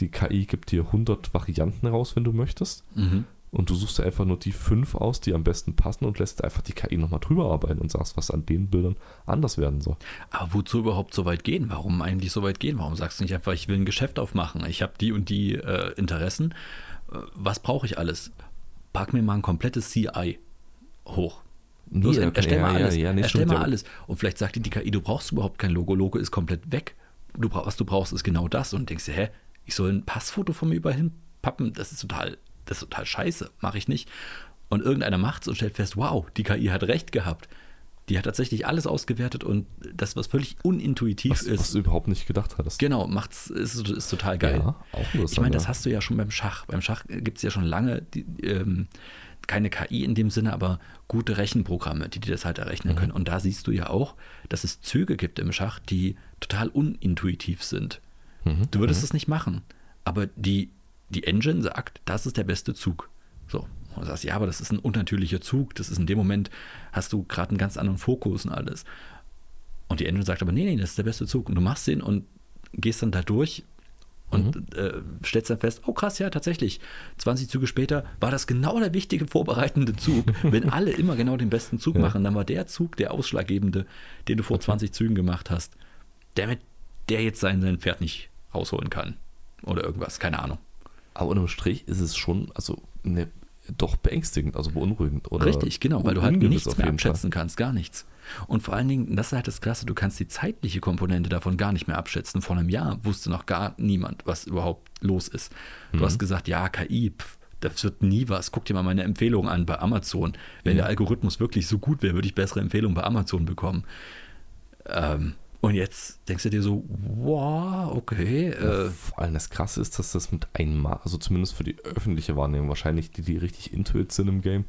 Die KI gibt dir 100 Varianten raus, wenn du möchtest. Mhm. und du suchst einfach nur die fünf aus, die am besten passen und lässt einfach die KI nochmal drüber arbeiten und sagst, was an den Bildern anders werden soll. Aber wozu überhaupt so weit gehen? Warum eigentlich so weit gehen? Warum sagst du nicht einfach, ich will ein Geschäft aufmachen, ich habe die und die äh, Interessen, was brauche ich alles? Pack mir mal ein komplettes CI hoch. Nee, Los, ja, erstell mal ja, alles. ja, ja, nee, erstell mal alles. Und vielleicht sagt dir die KI, du brauchst überhaupt kein Logo. Logo ist komplett weg. Du was du brauchst, ist genau das. Und denkst dir, hä, ich soll ein Passfoto von mir überall hinpappen? Das ist total, das ist total scheiße. Mache ich nicht. Und irgendeiner macht's und stellt fest, wow, die KI hat recht gehabt. Die hat tatsächlich alles ausgewertet und das, was völlig unintuitiv Was, ist. was du überhaupt nicht gedacht hattest. Genau, macht's, ist, ist total geil. Ja, auch interessant, ich meine, das hast du ja schon beim Schach. Beim Schach gibt es ja schon lange die, ähm, keine KI in dem Sinne, aber gute Rechenprogramme, die dir das halt errechnen Mhm. können. Und da siehst du ja auch, dass es Züge gibt im Schach, die total unintuitiv sind. Mhm. Du würdest es nicht machen, aber die, die Engine sagt, das ist der beste Zug. So. Und du sagst, ja, aber das ist ein unnatürlicher Zug. Das ist in dem Moment, hast du gerade einen ganz anderen Fokus und alles. Und die Engine sagt aber, nee, nee, das ist der beste Zug. Und du machst den und gehst dann da durch und äh, stellst dann fest, oh krass, ja, tatsächlich. 20 Züge später war das genau der wichtige vorbereitende Zug. Wenn alle immer genau den besten Zug Ja. machen, dann war der Zug der ausschlaggebende, den du vor 20 Zügen gemacht hast, der mit der jetzt sein, sein Pferd nicht rausholen kann. Oder irgendwas, keine Ahnung. Aber unterm Strich ist es schon, also ne, doch beängstigend, also beunruhigend. Oder Richtig, genau, weil du halt nichts mehr jeden Fall. abschätzen kannst, gar nichts. Und vor allen Dingen, das ist halt das Klasse, du kannst die zeitliche Komponente davon gar nicht mehr abschätzen. Vor einem Jahr wusste noch gar niemand, was überhaupt los ist. Du Mhm. hast gesagt, ja, KI, pf, das wird nie was. Guck dir mal meine Empfehlungen an bei Amazon. Wenn Ja. der Algorithmus wirklich so gut wäre, würde ich bessere Empfehlungen bei Amazon bekommen. Ähm, und jetzt denkst du dir so, wow, okay, äh, vor allem das Krasse ist, dass das mit einmal, also zumindest für die öffentliche Wahrnehmung, wahrscheinlich die, die richtig intuit sind im Game,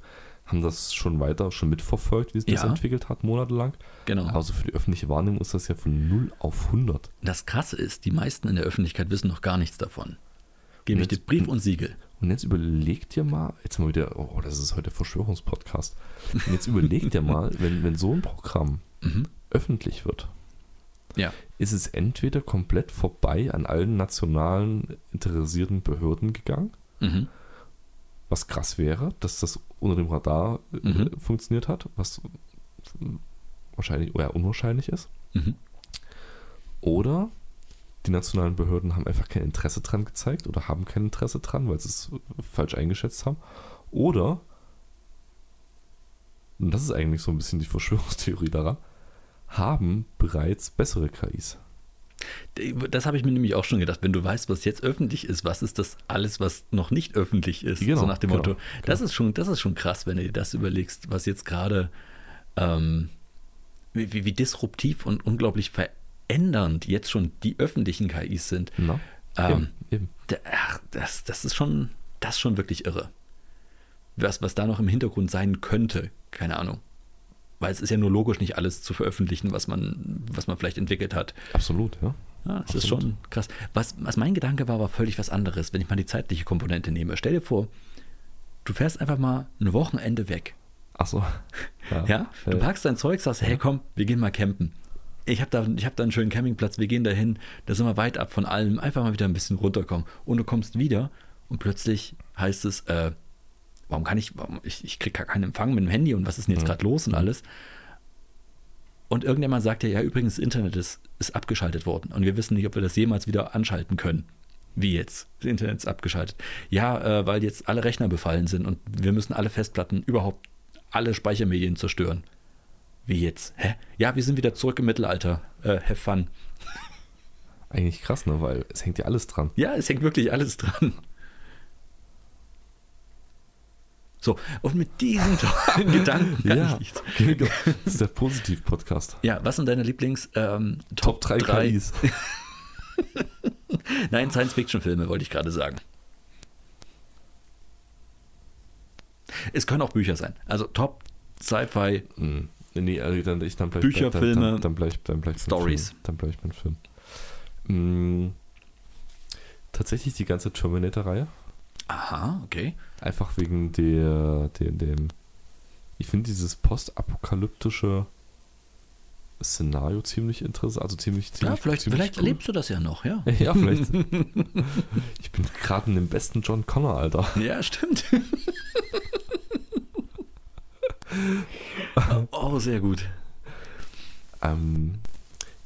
haben das schon weiter, schon mitverfolgt, wie sich das Ja. entwickelt hat, monatelang. genau. Also für die öffentliche Wahrnehmung ist das ja von 0 auf 100. Das Krasse ist, die meisten in der Öffentlichkeit wissen noch gar nichts davon. Geben ich dir Brief und Siegel. Und jetzt überleg dir mal, jetzt mal wieder, oh, das ist heute Verschwörungspodcast. Und jetzt überleg dir mal, wenn, wenn so ein Programm Mhm. öffentlich wird, Ja. ist es entweder komplett vorbei an allen nationalen interessierten Behörden gegangen, Mhm. was krass wäre, dass das unter dem Radar äh, Mhm. funktioniert hat, was wahrscheinlich eher unwahrscheinlich ist. Mhm. Oder die nationalen Behörden haben einfach kein Interesse dran gezeigt oder haben kein Interesse dran, weil sie es falsch eingeschätzt haben. Oder, und das ist eigentlich so ein bisschen die Verschwörungstheorie daran, haben bereits bessere KIs. Das habe ich mir nämlich auch schon gedacht. Wenn du weißt, was jetzt öffentlich ist, was ist das alles, was noch nicht öffentlich ist? Genau, so nach dem genau, Motto. Das, ist schon, das ist schon krass, wenn du dir das überlegst, was jetzt gerade, ähm, wie, wie, disruptiv und unglaublich verändernd jetzt schon die öffentlichen KIs sind. Na? Ähm, eben, eben. Ach, das, das ist schon, das ist schon wirklich irre. Was, was da noch im Hintergrund sein könnte, keine Ahnung. Weil es ist ja nur logisch, nicht alles zu veröffentlichen, was man, was man vielleicht entwickelt hat. Absolut, ja. Ja, das ist Absolut. schon krass. Was, was mein Gedanke war, war völlig was anderes, wenn ich mal die zeitliche Komponente nehme. Stell dir vor, du fährst einfach mal ein Wochenende weg. Achso. Ja? Du packst dein Zeug, sagst, hey komm, wir gehen mal campen. Ich habe da, ich hab da einen schönen Campingplatz, wir gehen da hin, da sind wir weit ab von allem, einfach mal wieder ein bisschen runterkommen. Und du kommst wieder und plötzlich heißt es, äh, warum kann ich, warum, ich, ich kriege gar keinen Empfang mit dem Handy und was ist denn jetzt Mhm. gerade los und alles. Und irgendjemand sagt ja, ja, übrigens, das Internet ist, ist abgeschaltet worden und wir wissen nicht, ob wir das jemals wieder anschalten können. Wie jetzt? Das Internet ist abgeschaltet. Ja, äh, weil jetzt alle Rechner befallen sind und wir müssen alle Festplatten, überhaupt alle Speichermedien zerstören. Wie jetzt? Hä? Ja, wir sind wieder zurück im Mittelalter. Äh, have fun. Eigentlich krass, ne? Weil es hängt ja alles dran. Ja, es hängt wirklich alles dran. So, und mit diesen tollen Gedanken kann ich nichts. genau. Das ist der Positiv-Podcast. Ja, was sind deine Lieblings ähm, Top 3 drei- KIs. Nein, Science-Fiction-Filme, wollte ich gerade sagen. Es können auch Bücher sein. Also Top Sci-Fi. Hm. Nee, also dann, ich, dann bleib, Bücher, dann, Filme, dann, dann bleib, dann bleib Stories. Film. Dann bleib ich beim Film. Hm. Tatsächlich die ganze Terminator-Reihe. Aha, okay. Einfach wegen der, der dem. Ich finde dieses postapokalyptische Szenario ziemlich interessant. Also ziemlich, ziemlich Ja, vielleicht, ziemlich vielleicht cool. erlebst du das ja noch, ja. Ja, vielleicht. ich bin gerade in dem besten John Connor, Alter. Ja, stimmt. Oh, sehr gut. Ähm,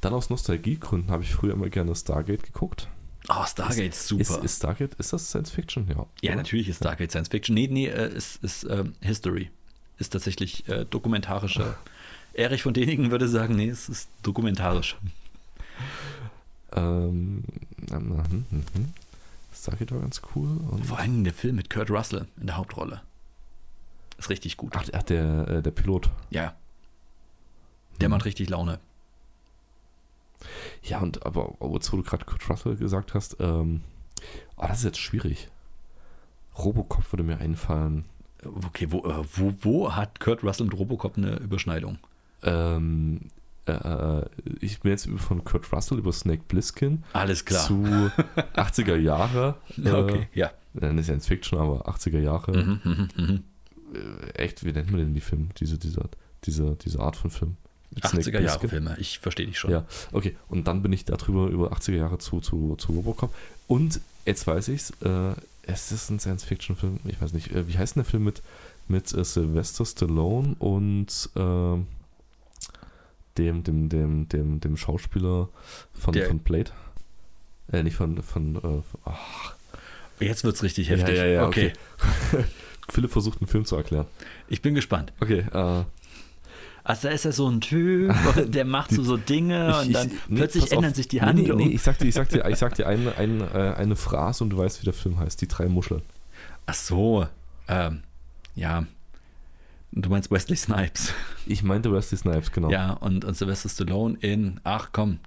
dann aus Nostalgiegründen habe ich früher immer gerne Stargate geguckt. Oh, Stargate ist super. Ist, ist Stargate, ist das Science Fiction? Ja. ja, natürlich ist Stargate Science Fiction. Nee, nee, äh, ist, ist ähm, History. Ist tatsächlich äh, dokumentarische. Erich von Denigen würde sagen, nee, es ist dokumentarisch. Ähm, ähm, mhm, mhm. Stargate war ganz cool. Vor allem der Film mit Kurt Russell in der Hauptrolle. Ist richtig gut. ach, ach, der, äh, der Pilot. Ja. Der Hm. macht richtig Laune. Ja, und aber wozu du gerade Kurt Russell gesagt hast, ähm, oh, das ist jetzt schwierig. Robocop würde mir einfallen. Okay, wo, äh, wo, wo hat Kurt Russell mit Robocop eine Überschneidung? Ähm, äh, äh, ich bin jetzt von Kurt Russell über Snake Plissken Alles klar. zu 80er Jahre. Äh, okay, ja. äh, nicht Science Fiction, aber 80er Jahre. Mhm, mhm, mhm. Äh, echt, wie nennt man denn die Filme? Diese, diese, diese, diese Art von Film? Mit Snake 80er Jahre Plissken? Filme, ich verstehe dich schon. Ja, okay. Und dann bin ich darüber über 80er Jahre zu, zu, zu Robocop. Und jetzt weiß ich's, äh, es ist ein Science-Fiction-Film. Ich weiß nicht, äh, wie heißt denn der Film mit, mit äh, Sylvester Stallone und ähm, dem, dem, dem, dem, dem Schauspieler von, Der- von Blade? Äh, nicht von, von, äh, ach, Jetzt wird es richtig Ja, heftig. ja, ja, okay. Philipp versucht einen Film zu erklären. ich bin gespannt. Okay, äh, Also da ist er so ein Typ, der macht so, so Dinge Ich- und dann ich- nee, plötzlich pass auf. ändern sich die Nee, Handlung. Nee, nee, ich sag dir, ich sag dir, ich sag dir eine, eine, äh, eine Phrase und du weißt, wie der Film heißt. Die drei Muscheln. Ach so, ähm, ja. Du meinst Wesley Snipes. Ich meinte Wesley Snipes, genau. Ja, und, und Sylvester Stallone in, ach komm,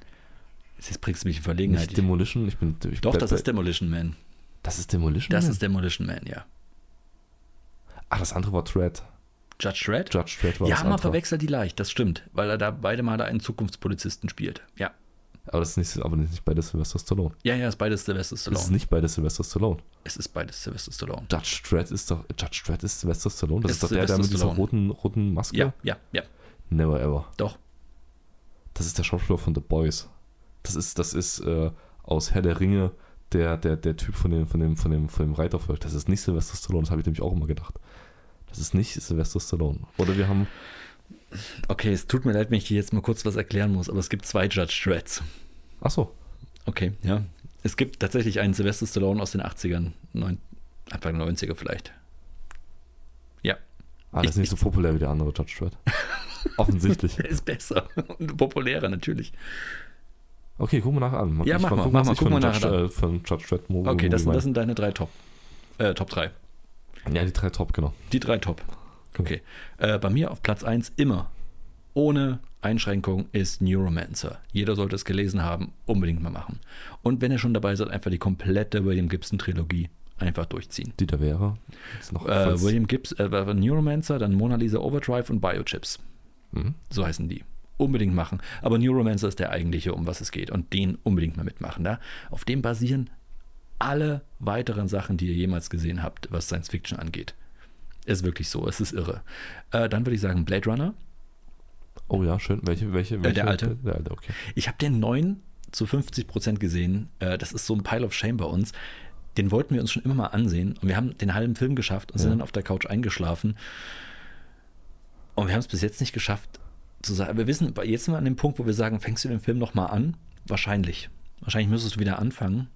jetzt bringst du mich in Verlegenheit. Nicht Demolition, ich bin. Ich Doch, das bei- ist Demolition Man. Das ist Demolition? Das Man? ist Demolition Man, ja. Ach, das andere war Dread. Judge Dredd? Judge Dread war ja, man verwechselt die leicht, das stimmt, weil er da beide Male einen Zukunftspolizisten spielt. Ja. Aber das ist nicht, aber nicht beides Sylvester Stallone. Ja, ja, ist beides Sylvester Das Stallone. ist nicht beides Sylvester Stallone. es ist beides Sylvester Stallone. Judge Dredd ist doch. Judge Dredd ist Sylvester Stallone. Das Ist ist, doch der, der Sylvester mit dieser roten, roten Maske. Ja, ja, ja, Never ever. doch. Das ist der Schauspieler von The Boys. Das ist, das ist äh, aus Herr der Ringe der, der, der Typ von dem, von dem, von dem, von dem Reitervolk. Das ist nicht Sylvester Stallone, das habe ich nämlich auch immer gedacht. Das ist nicht Sylvester Stallone. Oder wir haben. Okay, es tut mir leid, wenn ich dir jetzt mal kurz was erklären muss, aber es gibt zwei Judge Dredds. Ach so. Okay, ja. Es gibt tatsächlich einen Sylvester Stallone aus den 80ern, neun, Anfang der 90er vielleicht. Ja, Ah, das ist nicht so populär wie der andere Judge Dredd. Offensichtlich. der ist besser und populärer natürlich. Okay, gucken wir nachher an. Ja, Ich mach mal gucken, mach mal, ich gucken wir nachher äh, von Judge Dredd Okay, das, das sind deine drei Top. Äh, Top 3. Ja, die drei Top, genau. Die drei Top. Okay. Äh, bei mir auf Platz 1 immer, ohne Einschränkung, ist Neuromancer. Jeder sollte es gelesen haben, unbedingt mal machen. Und wenn ihr schon dabei seid, einfach die komplette William Gibson-Trilogie einfach durchziehen. Die da wäre. Noch Äh, William Gibson, äh, Neuromancer, dann Mona Lisa Overdrive und Biochips. Mhm. So heißen die. Unbedingt machen. Aber Neuromancer ist der eigentliche, um was es geht. Und den unbedingt mal mitmachen. Da? Auf dem basieren alle weiteren Sachen, die ihr jemals gesehen habt, was Science Fiction angeht. Ist wirklich so. Es ist irre. Äh, dann würde ich sagen Blade Runner. Oh ja, schön. Welche, welche, welche? der alte. Der alte, okay. Ich habe den 9 zu 50 Prozent gesehen. Äh, das ist so ein Pile of Shame bei uns. Den wollten wir uns schon immer mal ansehen. Und wir haben den halben Film geschafft und sind Ja. dann auf der Couch eingeschlafen. Und wir haben es bis jetzt nicht geschafft zu sagen. Wir wissen, jetzt sind wir an dem Punkt, wo wir sagen, fängst du den Film noch mal an? Wahrscheinlich. Wahrscheinlich müsstest du wieder anfangen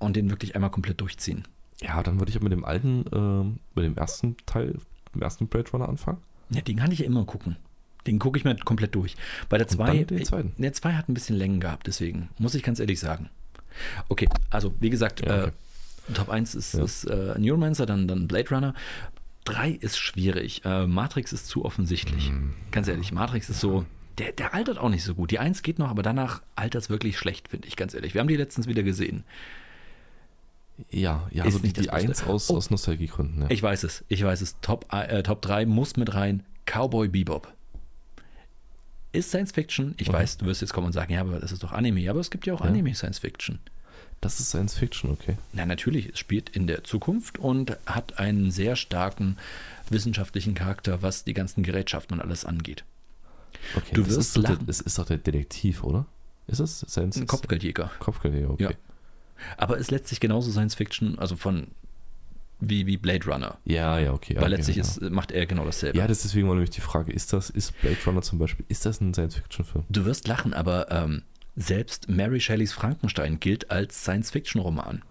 und den wirklich einmal komplett durchziehen. Ja, dann würde ich mit dem alten, ähm, mit dem ersten Teil, dem ersten Blade Runner anfangen. Ja, den kann ich ja immer gucken. Den gucke ich mir komplett durch. Bei der Und 2, dann den zweiten. der 2 hat ein bisschen Längen gehabt, deswegen muss ich ganz ehrlich sagen. Okay, also wie gesagt, Ja, okay. äh, Top 1 ist, Ja. ist äh, Neuromancer, dann, dann Blade Runner. 3 ist schwierig. Äh, Matrix ist zu offensichtlich. Hm. Ganz ehrlich, Matrix ist so, der, der altert auch nicht so gut. Die 1 geht noch, aber danach altert es wirklich schlecht, finde ich, ganz ehrlich. Wir haben die letztens wieder gesehen. Ja, ja, also die, nicht das die Beste. 1 aus, Oh. aus Nostalgiegründen. Ja. Ich weiß es, ich weiß es. Top, äh, Top 3 muss mit rein. Cowboy Bebop. Ist Science Fiction. Ich Mhm. weiß, du wirst jetzt kommen und sagen, ja, aber das ist doch Anime. Aber es gibt ja auch Ja. Anime Science Fiction. Das ist Science Fiction, okay. Na, natürlich, es spielt in der Zukunft und hat einen sehr starken wissenschaftlichen Charakter, was die ganzen Gerätschaften und alles angeht. okay Du das wirst ist doch der, lachen. es ist doch der Detektiv, oder? Ist es? Science Ein Kopfgeldjäger. Kopfgeldjäger, okay. Ja. Aber es letztlich genauso Science Fiction, also von wie, wie Blade Runner. Ja, ja, okay. Weil okay, letztlich ja. ist, macht er genau dasselbe. Ja, das ist deswegen war nämlich die Frage, ist das, ist Blade Runner zum Beispiel, ist das ein Science-Fiction-Film? Du wirst lachen, aber ähm, selbst Mary Shelleys Frankenstein gilt als Science-Fiction-Roman.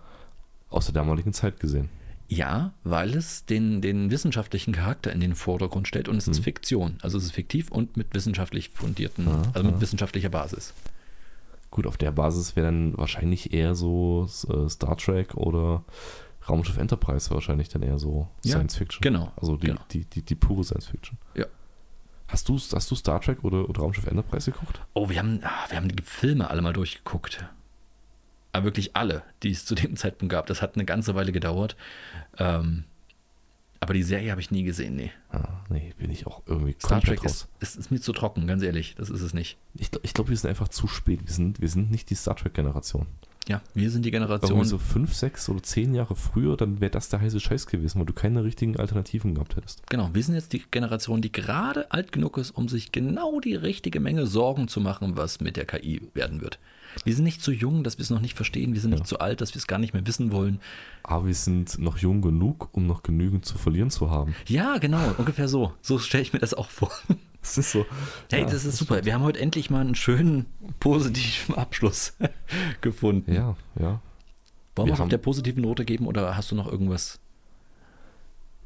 Aus der damaligen Zeit gesehen. Ja, weil es den, den wissenschaftlichen Charakter in den Vordergrund stellt und es ist Mhm. Fiktion. Also es ist fiktiv und mit wissenschaftlich fundierten, Ah, also mit ah. wissenschaftlicher Basis. Gut, auf der Basis wäre dann wahrscheinlich eher so äh, Star Trek oder Raumschiff Enterprise wahrscheinlich dann eher so Ja, Science-Fiction. genau, Also die, genau. die, die, die pure Science-Fiction. Ja. Hast du, hast du Star Trek oder, oder Raumschiff Enterprise geguckt? Oh, wir haben, ah, wir haben die Filme alle mal durchgeguckt. Aber wirklich alle, die es zu dem Zeitpunkt gab. Das hat eine ganze Weile gedauert. Ähm, aber die Serie habe ich nie gesehen, nee. Ah, nee, bin ich auch irgendwie Star Trek raus. ist, ist, ist mir zu trocken, ganz ehrlich. Das ist es nicht. Ich, ich glaube, wir sind einfach zu spät. Wir sind, wir sind nicht die Star Trek-Generation. Ja, wir sind die Generation. Irgendwie so fünf, sechs oder zehn Jahre früher, dann wäre das der heiße Scheiß gewesen, weil du keine richtigen Alternativen gehabt hättest. Genau, wir sind jetzt die Generation, die gerade alt genug ist, um sich genau die richtige Menge Sorgen zu machen, was mit der KI werden wird. Wir sind nicht zu jung, dass wir es noch nicht verstehen. Wir sind Ja. nicht zu alt, dass wir es gar nicht mehr wissen wollen. Aber wir sind noch jung genug, um noch genügend zu verlieren zu haben. Ja, genau, ungefähr so. So stelle ich mir das auch vor. Das ist so. Hey, ja, das ist super. Wir haben heute endlich mal einen schönen positiven Abschluss gefunden. Ja, ja. Wollen wir wir es auf der positiven Note geben oder hast du noch irgendwas?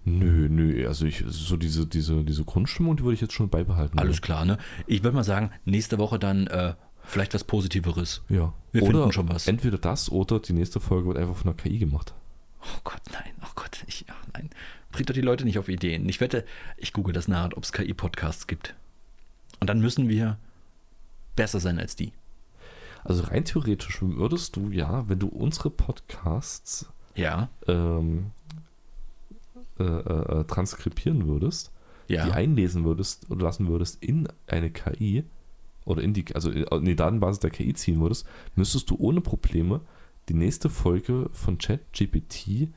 Nö, nö, also ich, so diese, diese, diese Grundstimmung, die würde ich jetzt schon beibehalten. Alles klar, ne? Ich würde mal sagen, nächste Woche dann äh, vielleicht was Positiveres. Ja. Wir oder finden schon was. Entweder das oder die nächste Folge wird einfach von der KI gemacht. Oh Gott, nein, oh Gott, ich, ach nein. Bringt doch die Leute nicht auf Ideen. Ich wette, ich google das nach, ob es KI-Podcasts gibt. Und dann müssen wir besser sein als die. Also rein theoretisch würdest du ja, wenn du unsere Podcasts Ja, ähm, äh, äh, transkribieren würdest, ja. die einlesen würdest oder lassen würdest in eine KI oder in die, also in in die Datenbasis der KI ziehen würdest, müsstest du ohne Probleme die nächste Folge von ChatGPT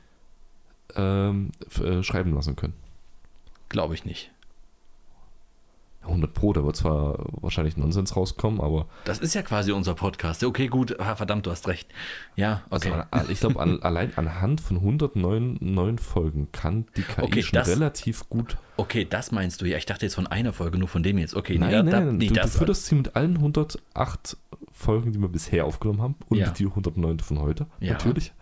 ähm, äh, schreiben lassen können. Glaube ich nicht. 100 Pro, da wird zwar wahrscheinlich Nonsens rauskommen, aber Das ist ja quasi unser Podcast. Okay, gut, ah, verdammt, du hast recht. Ja, okay. also ich glaube, an, allein anhand von 109 neuen Folgen kann die KI Okay, schon das- relativ gut. Okay, das meinst du ja. Ich dachte jetzt von einer Folge, nur von dem jetzt. Okay, Nein, ja, nein, da- nein, nee, du, du das führst sie mit allen 108 Folgen, die wir bisher aufgenommen haben und Ja. die 109 von heute, Ja. natürlich.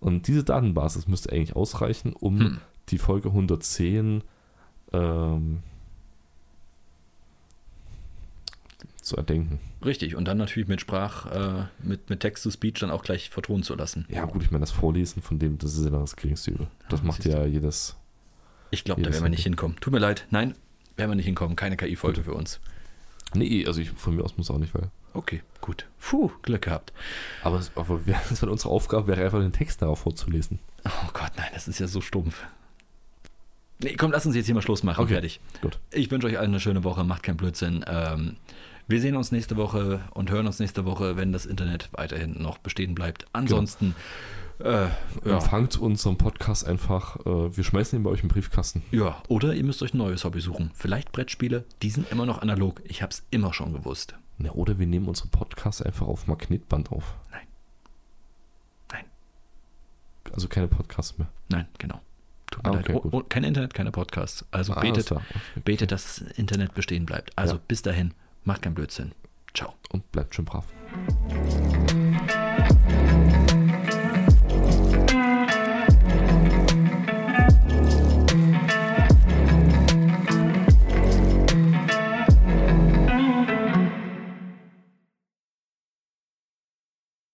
Und diese Datenbasis müsste eigentlich ausreichen, um Hm. die Folge 110 ähm, zu erdenken. Richtig, und dann natürlich mit Sprach, äh, mit, mit Text-to-Speech dann auch gleich vertonen zu lassen. Ja, gut, ich meine, das Vorlesen von dem, das ist ja dann das geringste Übel. Das Ja, macht ja jedes. Ich glaube, da werden wir nicht hinkommen. Tut mir leid. Nein, werden wir nicht hinkommen. Keine KI-Folge für uns. Nee, also ich, von mir aus muss auch nicht, weil. Okay, gut. Puh, Glück gehabt. Aber, es- aber das wäre unsere Aufgabe, wäre einfach den Text darauf vorzulesen. Oh Gott, nein, das ist ja so stumpf. Nee, komm, lass uns jetzt hier mal Schluss machen. Okay. Fertig. Gut. Ich wünsche euch allen eine schöne Woche. Macht keinen Blödsinn. Ähm, wir sehen uns nächste Woche und hören uns nächste Woche, wenn das Internet weiterhin noch bestehen bleibt. Ansonsten, äh, ja. Empfangt unseren Podcast einfach. Äh, wir schmeißen ihn bei euch im Briefkasten. ja, oder ihr müsst euch ein neues Hobby suchen. Vielleicht Brettspiele, die sind immer noch analog. Ich habe es immer schon gewusst. Ja, oder wir nehmen unsere Podcasts einfach auf Magnetband auf. Nein. Nein. Also keine Podcasts mehr. Nein, genau. Tut mir Ah, leid. okay, Oh, gut. oh, kein Internet, keine Podcasts. Also Ah, betet. Okay. betet, dass das Internet bestehen bleibt. Also Ja. bis dahin, macht keinen Blödsinn. Ciao. Und bleibt schön brav.